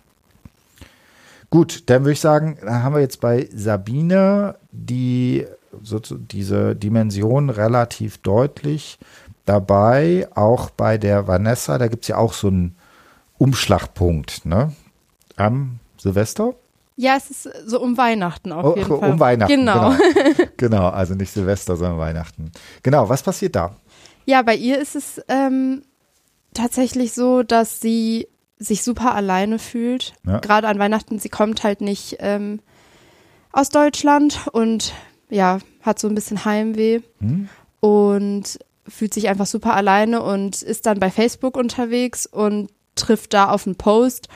[SPEAKER 1] Gut, dann würde ich sagen, da haben wir jetzt bei Sabine die so, diese Dimension relativ deutlich dabei. Auch bei der Vanessa, da gibt es ja auch so einen Umschlagpunkt, ne? Am Silvester?
[SPEAKER 2] Ja, es ist so um Weihnachten auf
[SPEAKER 1] Oh,
[SPEAKER 2] jeden
[SPEAKER 1] um
[SPEAKER 2] Fall.
[SPEAKER 1] Weihnachten.
[SPEAKER 2] Genau.
[SPEAKER 1] Genau. genau, also nicht Silvester, sondern Weihnachten. Genau, was passiert da?
[SPEAKER 2] Ja, bei ihr ist es ähm, tatsächlich so, dass sie sich super alleine fühlt.
[SPEAKER 1] Ja.
[SPEAKER 2] Gerade an Weihnachten, sie kommt halt nicht ähm, aus Deutschland und ja, hat so ein bisschen Heimweh
[SPEAKER 1] Hm?
[SPEAKER 2] und fühlt sich einfach super alleine und ist dann bei Facebook unterwegs und trifft da auf einen Post.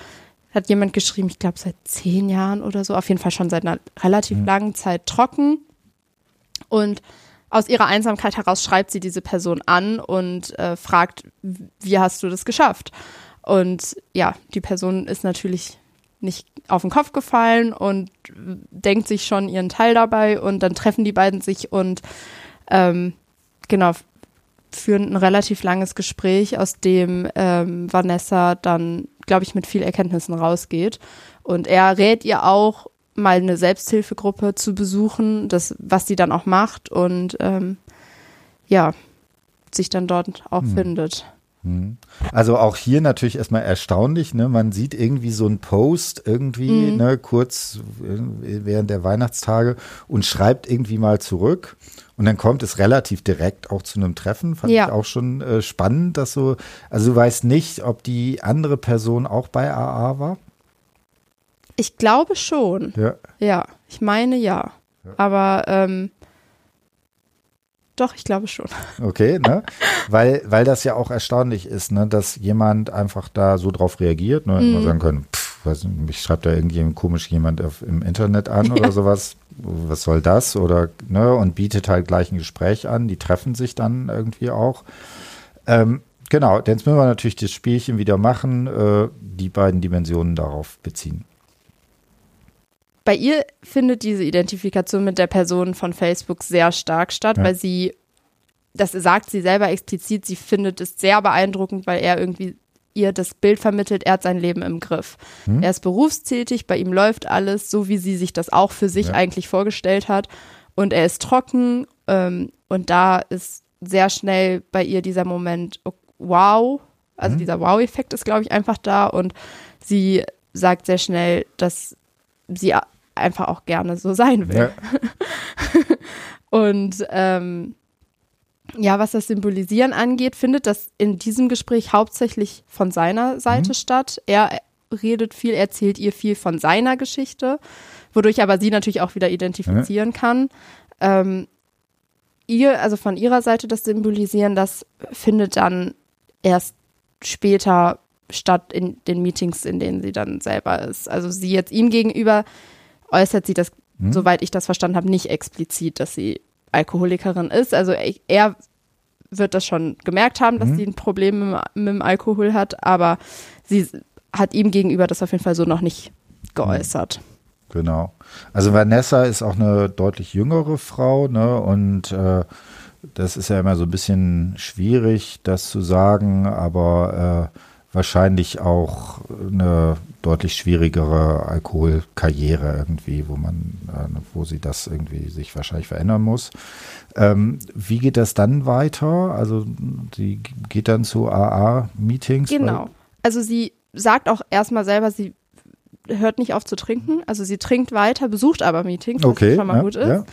[SPEAKER 2] Hat jemand geschrieben, ich glaube seit zehn Jahren oder so, auf jeden Fall schon seit einer relativ langen Zeit trocken. Und aus ihrer Einsamkeit heraus schreibt sie diese Person an und äh, fragt, wie hast du das geschafft? Und ja, die Person ist natürlich nicht auf den Kopf gefallen und denkt sich schon ihren Teil dabei und dann treffen die beiden sich und ähm, genau führen ein relativ langes Gespräch, aus dem ähm, Vanessa dann, glaube ich, mit viel Erkenntnissen rausgeht. Und er rät ihr auch, mal eine Selbsthilfegruppe zu besuchen, das, was sie dann auch macht und ähm, ja, sich dann dort auch findet.
[SPEAKER 1] Also auch hier natürlich erstmal erstaunlich, ne? Man sieht irgendwie so einen Post irgendwie,
[SPEAKER 2] Mhm.
[SPEAKER 1] ne, kurz äh, während der Weihnachtstage und schreibt irgendwie mal zurück. Und dann kommt es relativ direkt auch zu einem Treffen. Fand
[SPEAKER 2] Ja.
[SPEAKER 1] ich auch schon äh, spannend, dass so, also du weißt nicht, ob die andere Person auch bei AA war.
[SPEAKER 2] Ich glaube schon.
[SPEAKER 1] Ja.
[SPEAKER 2] Ja, ich meine ja. Aber ähm, doch, ich glaube schon.
[SPEAKER 1] Okay, ne? weil, weil das ja auch erstaunlich ist, ne, dass jemand einfach da so drauf reagiert, ne,
[SPEAKER 2] Mhm.
[SPEAKER 1] man sagen können, pff, weiß nicht, mich schreibt da irgendjemand komisch jemand auf, im Internet an oder sowas, was soll das? Oder, ne, und bietet halt gleich ein Gespräch an, die treffen sich dann irgendwie auch. Ähm, genau, denn jetzt müssen wir natürlich das Spielchen wieder machen, äh, die beiden Dimensionen darauf beziehen.
[SPEAKER 2] Bei ihr findet diese Identifikation mit der Person von Facebook sehr stark statt,
[SPEAKER 1] Ja.
[SPEAKER 2] weil sie, das sagt sie selber explizit, sie findet es sehr beeindruckend, weil er irgendwie ihr das Bild vermittelt, er hat sein Leben im Griff.
[SPEAKER 1] Hm?
[SPEAKER 2] Er ist berufstätig, bei ihm läuft alles, so wie sie sich das auch für sich
[SPEAKER 1] Ja.
[SPEAKER 2] eigentlich vorgestellt hat. Und er ist trocken ähm, und da ist sehr schnell bei ihr dieser Moment, wow, also
[SPEAKER 1] Hm?
[SPEAKER 2] dieser Wow-Effekt ist, glaube ich, einfach da und sie sagt sehr schnell, dass sie einfach auch gerne so sein will.
[SPEAKER 1] Ja,
[SPEAKER 2] Und ähm, ja, was das Symbolisieren angeht, findet das in diesem Gespräch hauptsächlich von seiner Seite statt. Er redet viel, erzählt ihr viel von seiner Geschichte, wodurch aber sie natürlich auch wieder identifizieren kann. Ähm, ihr, also von ihrer Seite das Symbolisieren, das findet dann erst später statt in den Meetings, in denen sie dann selber ist. Also sie jetzt ihm gegenüber äußert sie das,
[SPEAKER 1] Hm?
[SPEAKER 2] soweit ich das verstanden habe, nicht explizit, dass sie Alkoholikerin ist. Also er wird das schon gemerkt haben, dass
[SPEAKER 1] Mhm.
[SPEAKER 2] sie ein Problem mit, mit dem Alkohol hat, aber sie hat ihm gegenüber das auf jeden Fall so noch nicht geäußert.
[SPEAKER 1] Genau. Also Vanessa ist auch eine deutlich jüngere Frau, ne? Und äh, das ist ja immer so ein bisschen schwierig, das zu sagen, aber äh, wahrscheinlich auch eine deutlich schwierigere Alkoholkarriere irgendwie, wo man, äh, wo sie das irgendwie sich wahrscheinlich verändern muss. Ähm, wie geht das dann weiter? Also sie geht dann zu AA-Meetings?
[SPEAKER 2] Genau. Also sie sagt auch erstmal selber, sie hört nicht auf zu trinken. Also sie trinkt weiter, besucht aber Meetings, was
[SPEAKER 1] Okay,
[SPEAKER 2] schon mal
[SPEAKER 1] ja,
[SPEAKER 2] gut ist.
[SPEAKER 1] ja.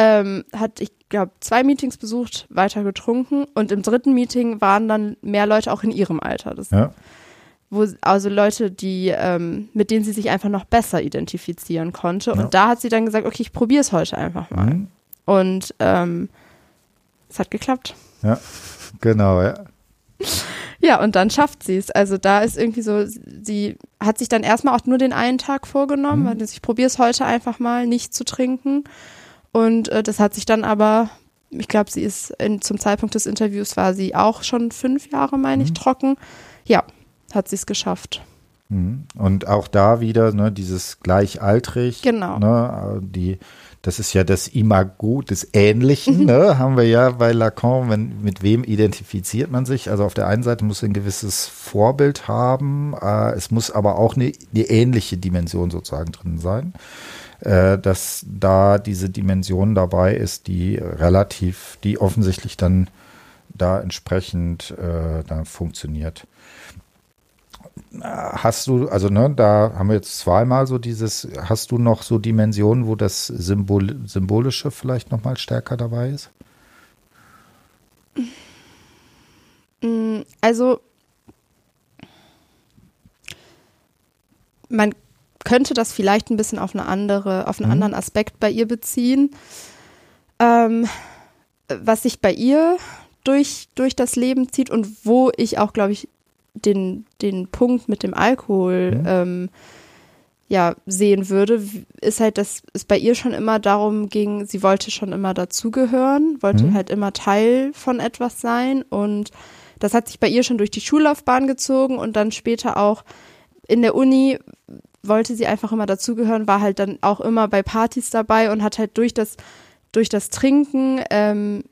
[SPEAKER 2] Ähm, hat, ich glaube, zwei Meetings besucht, weiter getrunken und im dritten Meeting waren dann mehr Leute auch in ihrem Alter. Das,
[SPEAKER 1] Ja.
[SPEAKER 2] wo, also Leute, die, ähm, mit denen sie sich einfach noch besser identifizieren konnte.
[SPEAKER 1] Ja.
[SPEAKER 2] Und da hat sie dann gesagt, okay, ich probiere es heute einfach mal.
[SPEAKER 1] Mhm.
[SPEAKER 2] Und ähm, es hat geklappt.
[SPEAKER 1] ja. Genau, ja.
[SPEAKER 2] Ja, und dann schafft sie es. Also da ist irgendwie so, sie hat sich dann erstmal auch nur den einen Tag vorgenommen,
[SPEAKER 1] Mhm.
[SPEAKER 2] weil ich probiere es heute einfach mal nicht zu trinken. Und äh, das hat sich dann aber, ich glaube, sie ist in, zum Zeitpunkt des Interviews war sie auch schon fünf Jahre, meine ich,
[SPEAKER 1] Mhm.
[SPEAKER 2] trocken. Ja, hat sie es geschafft.
[SPEAKER 1] Mhm. Und auch da wieder ne, dieses gleichaltrig.
[SPEAKER 2] Genau.
[SPEAKER 1] Ne, die, das ist ja das Imago des Ähnlichen, ne, haben wir ja bei Lacan. Wenn, mit wem identifiziert man sich? Also auf der einen Seite muss ein gewisses Vorbild haben, äh, es muss aber auch eine, eine ähnliche Dimension sozusagen drin sein. Äh, dass da diese Dimension dabei ist, die relativ, die offensichtlich dann da entsprechend äh, da funktioniert hast du, also ne, da haben wir jetzt zweimal so dieses, hast du noch so Dimensionen, wo das Symbol, Symbolische vielleicht nochmal stärker dabei ist?
[SPEAKER 2] Mm, also, man könnte das vielleicht ein bisschen auf eine andere, auf einen
[SPEAKER 1] mhm.
[SPEAKER 2] anderen Aspekt bei ihr beziehen. Ähm, was sich bei ihr durch, durch das Leben zieht und wo ich auch, glaube ich, den, den Punkt mit dem Alkohol
[SPEAKER 1] Mhm.
[SPEAKER 2] ähm, ja, sehen würde, ist halt, dass es bei ihr schon immer darum ging, sie wollte schon immer dazugehören, wollte
[SPEAKER 1] Mhm.
[SPEAKER 2] halt immer Teil von etwas sein und das hat sich bei ihr schon durch die Schullaufbahn gezogen und dann später auch in der Uni wollte sie einfach immer dazugehören, war halt dann auch immer bei Partys dabei und hat halt durch das, durch das Trinken ähm,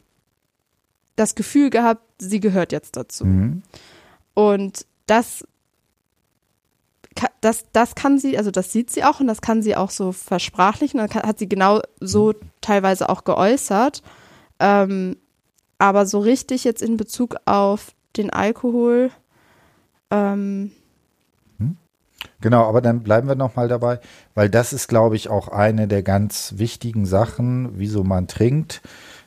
[SPEAKER 2] das Gefühl gehabt, sie gehört jetzt dazu.
[SPEAKER 1] Mhm.
[SPEAKER 2] Und das, das, das kann sie, also das sieht sie auch und das kann sie auch so versprachlichen. Das kann, hat sie genau so teilweise auch geäußert. Ähm, aber so richtig jetzt in Bezug auf den Alkohol, ähm,
[SPEAKER 1] Genau, aber dann bleiben wir nochmal dabei, weil das ist, glaube ich, auch eine der ganz wichtigen Sachen, wieso man trinkt.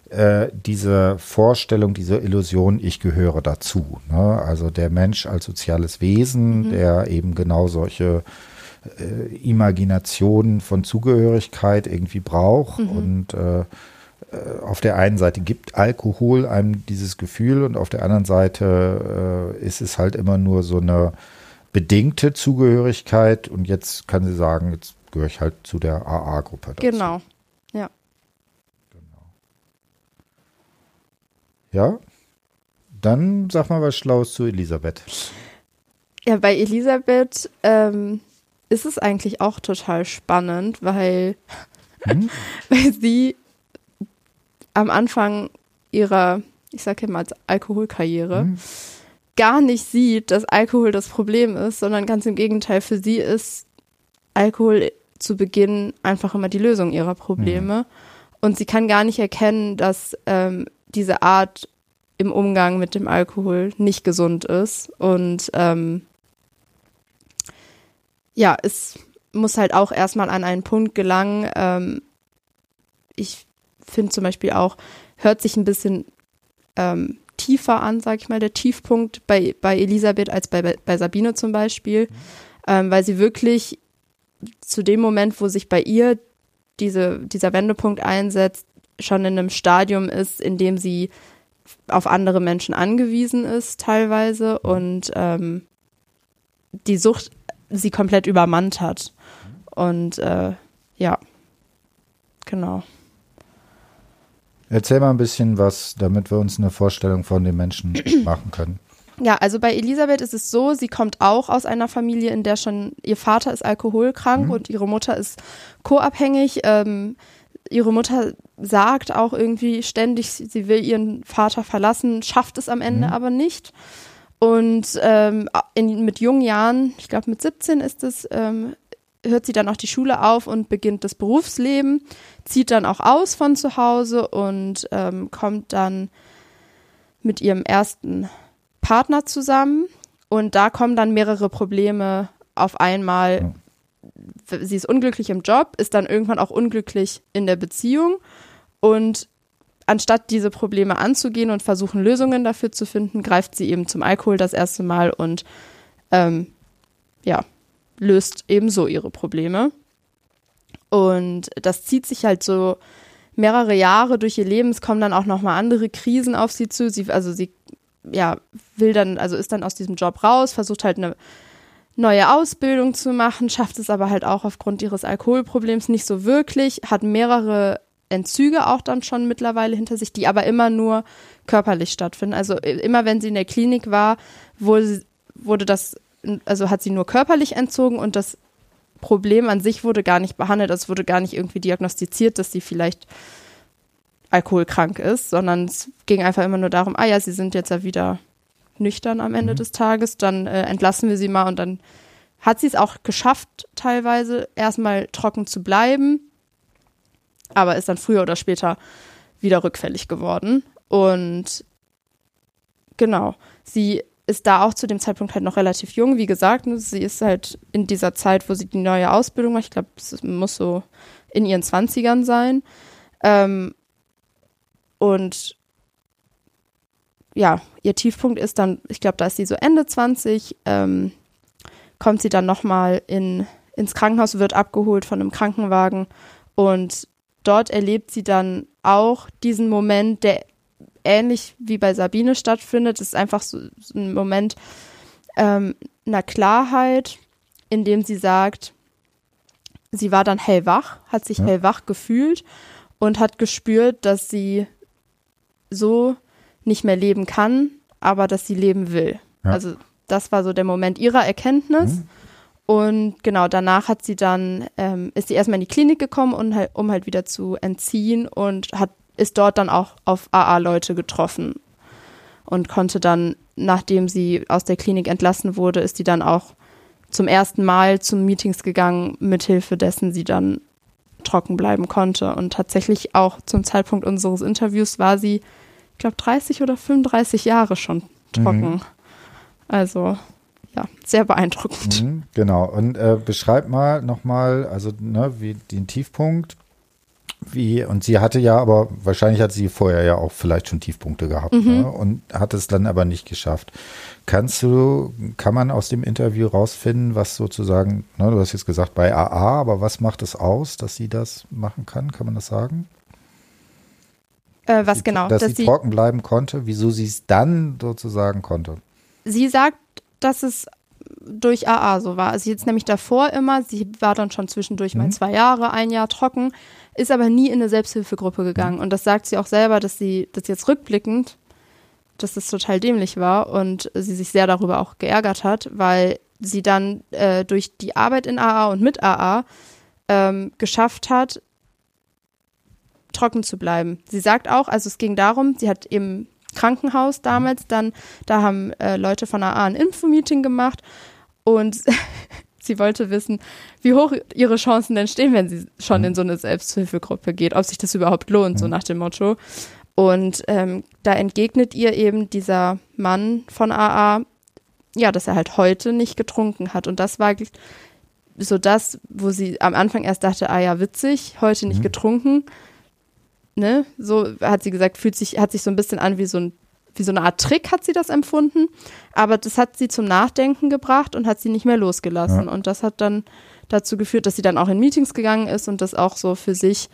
[SPEAKER 1] Äh, diese Vorstellung, diese Illusion, ich gehöre dazu. Ne? Also der Mensch als soziales Wesen, der eben genau solche äh, Imaginationen von Zugehörigkeit irgendwie braucht und äh, äh, auf der einen Seite gibt Alkohol einem dieses Gefühl und auf der anderen Seite äh, ist es halt immer nur so eine bedingte Zugehörigkeit und jetzt kann sie sagen, jetzt gehöre ich halt zu der AA-Gruppe.
[SPEAKER 2] genau. Ja.
[SPEAKER 1] Ja? Dann sag mal was Schlaues zu Elisabeth.
[SPEAKER 2] Ja, bei Elisabeth ähm, ist es eigentlich auch total spannend, weil,
[SPEAKER 1] Hm?
[SPEAKER 2] weil sie am Anfang ihrer, ich sage mal, Alkoholkarriere
[SPEAKER 1] Hm?
[SPEAKER 2] gar nicht sieht, dass Alkohol das Problem ist, sondern ganz im Gegenteil, für sie ist Alkohol zu Beginn einfach immer die Lösung ihrer Probleme. Und sie kann gar nicht erkennen, dass ähm, diese Art im Umgang mit dem Alkohol nicht gesund ist. Und ähm, ja, es muss halt auch erstmal an einen Punkt gelangen. Ähm, ich finde zum Beispiel auch, hört sich ein bisschen ähm, tiefer an, sag ich mal, der Tiefpunkt bei, bei Elisabeth als bei, bei Sabine zum Beispiel, ähm, weil sie wirklich zu dem Moment, wo sich bei ihr diese, dieser Wendepunkt einsetzt, schon in einem Stadium ist, in dem sie auf andere Menschen angewiesen ist teilweise und ähm, die Sucht sie komplett übermannt hat. Und äh, ja, genau.
[SPEAKER 1] Erzähl mal ein bisschen was, damit wir uns eine Vorstellung von den Menschen machen können.
[SPEAKER 2] Ja, also bei Elisabeth ist es so, sie kommt auch aus einer Familie, in der schon ihr Vater ist alkoholkrank
[SPEAKER 1] Mhm.
[SPEAKER 2] und ihre Mutter ist co-abhängig. Ähm, ihre Mutter sagt auch irgendwie ständig, sie will ihren Vater verlassen, schafft es am Ende
[SPEAKER 1] Mhm.
[SPEAKER 2] aber nicht. Und ähm, in, mit jungen Jahren, ich glaube mit 17 ist es, ähm, hört sie dann auch die Schule auf und beginnt das Berufsleben, zieht dann auch aus von zu Hause und ähm, kommt dann mit ihrem ersten Partner zusammen. Und da kommen dann mehrere Probleme auf einmal. Sie ist unglücklich im Job, ist dann irgendwann auch unglücklich in der Beziehung. Und anstatt diese Probleme anzugehen und versuchen, Lösungen dafür zu finden, greift sie eben zum Alkohol das erste Mal und ähm, ja, löst ebenso ihre Probleme. Und das zieht sich halt so mehrere Jahre durch ihr Leben. Es kommen dann auch nochmal andere Krisen auf sie zu. Sie, also sie ja, will dann, also ist dann aus diesem Job raus, versucht halt eine neue Ausbildung zu machen, schafft es aber halt auch aufgrund ihres Alkoholproblems nicht so wirklich, hat mehrere Entzüge auch dann schon mittlerweile hinter sich, die aber immer nur körperlich stattfinden. Also äh, immer wenn sie in der Klinik war, wurde, das, also hat sie nur körperlich entzogen und das Problem an sich wurde gar nicht behandelt, also es wurde gar nicht irgendwie diagnostiziert, dass sie vielleicht alkoholkrank ist, sondern es ging einfach immer nur darum, ah ja, sie sind jetzt ja wieder nüchtern am Ende des Tages, dann äh, entlassen wir sie mal und dann hat sie es auch geschafft, teilweise erstmal trocken zu bleiben, aber ist dann früher oder später wieder rückfällig geworden. Und genau, sie ist da auch zu dem Zeitpunkt halt noch relativ jung, wie gesagt. ne, Sie ist halt in dieser Zeit, wo sie die neue Ausbildung macht, ich glaube, es muss so in ihren Zwanzigern sein. Ähm, und ja, ihr Tiefpunkt ist dann, ich glaube, da ist sie so Ende 20, ähm, kommt sie dann nochmal in, ins Krankenhaus, wird abgeholt von einem Krankenwagen und dort erlebt sie dann auch diesen Moment, der ähnlich wie bei Sabine stattfindet. Es ist einfach so, so ein Moment ähm, einer Klarheit, in dem sie sagt, sie war dann hellwach, hat sich ja. hellwach gefühlt und hat gespürt, dass sie so nicht mehr leben kann, aber dass sie leben will. Ja. Also das war so der Moment ihrer Erkenntnis. Mhm. Und genau danach hat sie dann, ähm, ist sie erstmal in die Klinik gekommen, um halt, um halt wieder zu entziehen und hat, ist dort dann auch auf AA-Leute getroffen und konnte dann, nachdem sie aus der Klinik entlassen wurde, ist sie dann auch zum ersten Mal zu Meetings gegangen, mithilfe dessen sie dann trocken bleiben konnte. Und tatsächlich auch zum Zeitpunkt unseres Interviews war sie, ich glaube, 30 oder 35 Jahre schon trocken. Mhm. Also ja, sehr beeindruckend.
[SPEAKER 1] Mhm, genau. Und äh, beschreib mal nochmal, also ne, wie den Tiefpunkt, wie, und sie hatte ja, aber wahrscheinlich hat sie vorher ja auch vielleicht schon Tiefpunkte gehabt mhm. ne, und hat es dann aber nicht geschafft. Kannst du, kann man aus dem Interview rausfinden, was sozusagen, ne, du hast jetzt gesagt bei AA, aber was macht es aus, dass sie das machen kann? Kann man das sagen?
[SPEAKER 2] Äh, was sie, genau?
[SPEAKER 1] Dass, dass sie, trocken bleiben konnte, wieso sie es dann sozusagen konnte.
[SPEAKER 2] Sie sagt, dass es durch AA so war. Sie jetzt nämlich davor immer, sie war dann schon zwischendurch mhm. mal zwei Jahre, ein Jahr trocken, ist aber nie in eine Selbsthilfegruppe gegangen. Mhm. Und das sagt sie auch selber, dass sie das jetzt rückblickend, dass das total dämlich war und sie sich sehr darüber auch geärgert hat, weil sie dann äh, durch die Arbeit in AA und mit AA ähm, geschafft hat, trocken zu bleiben. Sie sagt auch, also es ging darum, sie hat eben Krankenhaus damals dann, da haben äh, Leute von AA ein Infomeeting gemacht und sie wollte wissen, wie hoch ihre Chancen denn stehen, wenn sie schon in so eine Selbsthilfegruppe geht, ob sich das überhaupt lohnt, so nach dem Motto. Und ähm, da entgegnet ihr eben dieser Mann von AA, ja, dass er halt heute nicht getrunken hat. Und das war so das, wo sie am Anfang erst dachte, ah ja, witzig, heute nicht mhm. getrunken ne, so hat sie gesagt, fühlt sich, hat sich so ein bisschen an wie so ein wie so eine Art Trick hat sie das empfunden, aber das hat sie zum Nachdenken gebracht und hat sie nicht mehr losgelassen. Ja. Und das hat dann dazu geführt, dass sie dann auch in Meetings gegangen ist und das auch so für sich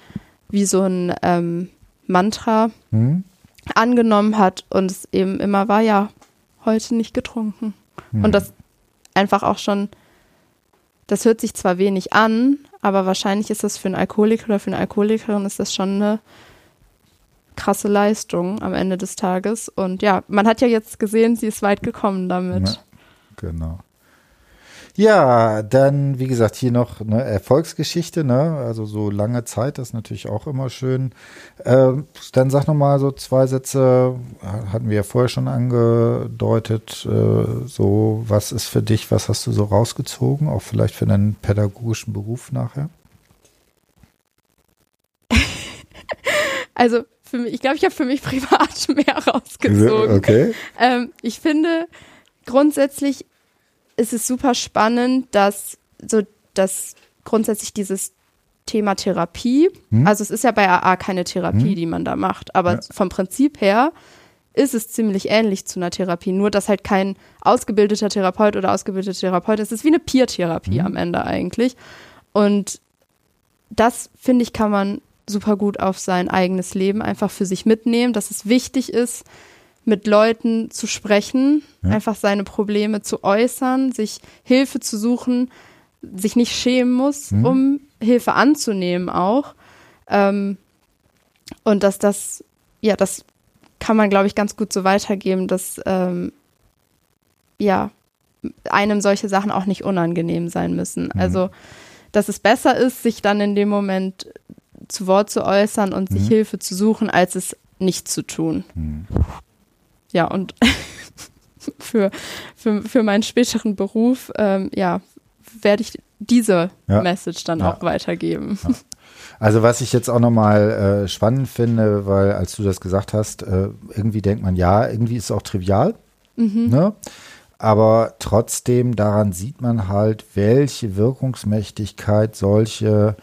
[SPEAKER 2] wie so ein ähm, Mantra mhm. angenommen hat und es eben immer war, ja, heute nicht getrunken. Mhm. Und das einfach auch schon, das hört sich zwar wenig an, aber wahrscheinlich ist das für einen Alkoholiker oder für eine Alkoholikerin ist das schon eine krasse Leistung am Ende des Tages. Und ja, man hat ja jetzt gesehen, sie ist weit gekommen damit. Ja,
[SPEAKER 1] genau. Ja, dann, wie gesagt, hier noch eine Erfolgsgeschichte, ne? Also so lange Zeit, das ist natürlich auch immer schön. Ähm, dann sag noch mal so zwei Sätze, hatten wir ja vorher schon angedeutet, äh, so, was ist für dich, was hast du so rausgezogen, auch vielleicht für deinen pädagogischen Beruf nachher?
[SPEAKER 2] Also für mich, ich glaube, ich habe für mich privat mehr rausgezogen.
[SPEAKER 1] Okay.
[SPEAKER 2] Ähm, ich finde, grundsätzlich ist es super spannend, dass so, dass grundsätzlich dieses Thema Therapie, hm. also es ist ja bei AA keine Therapie, hm. die man da macht, aber ja. vom Prinzip her ist es ziemlich ähnlich zu einer Therapie, nur dass halt kein ausgebildeter Therapeut oder ausgebildeter Therapeut ist. Es ist wie eine Peer-Therapie hm. am Ende eigentlich. Und das, finde ich, kann man super gut auf sein eigenes Leben einfach für sich mitnehmen, dass es wichtig ist, mit Leuten zu sprechen, ja. einfach seine Probleme zu äußern, sich Hilfe zu suchen, sich nicht schämen muss, mhm. um Hilfe anzunehmen auch. Ähm, und dass das, ja, das kann man, glaube ich, ganz gut so weitergeben, dass ähm, ja, einem solche Sachen auch nicht unangenehm sein müssen. Mhm. Also, dass es besser ist, sich dann in dem Moment zu Wort zu äußern und sich mhm. Hilfe zu suchen, als es nicht zu tun. Mhm. Ja, und für, für, für meinen späteren Beruf, ähm, ja, werde ich diese ja. Message dann ja. auch weitergeben. Ja.
[SPEAKER 1] Also was ich jetzt auch nochmal äh, spannend finde, weil als du das gesagt hast, äh, irgendwie denkt man, ja, irgendwie ist es auch trivial, mhm. ne? aber trotzdem daran sieht man halt, welche Wirkungsmächtigkeit solche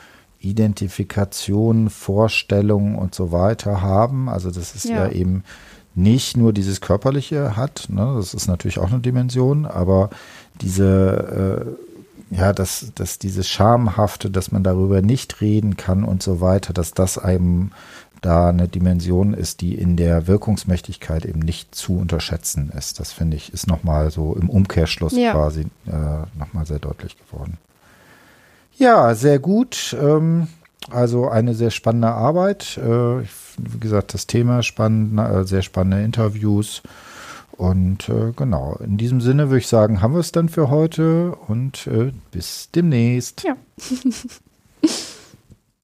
[SPEAKER 1] Identifikation, Vorstellungen und so weiter haben. Also das ist ja, ja eben nicht nur dieses Körperliche hat, ne, das ist natürlich auch eine Dimension, aber diese, ja, dass, dass dieses Schamhafte, dass man darüber nicht reden kann und so weiter, dass das einem da eine Dimension ist, die in der Wirkungsmächtigkeit eben nicht zu unterschätzen ist. Das finde ich, ist nochmal so im Umkehrschluss ja. quasi äh, nochmal sehr deutlich geworden. Ja, sehr gut. Ähm, also eine sehr spannende Arbeit. Äh, wie gesagt, das Thema spannend, äh, sehr spannende Interviews. Und äh, genau, in diesem Sinne würde ich sagen, haben wir es dann für heute und bis demnächst.
[SPEAKER 2] Ja.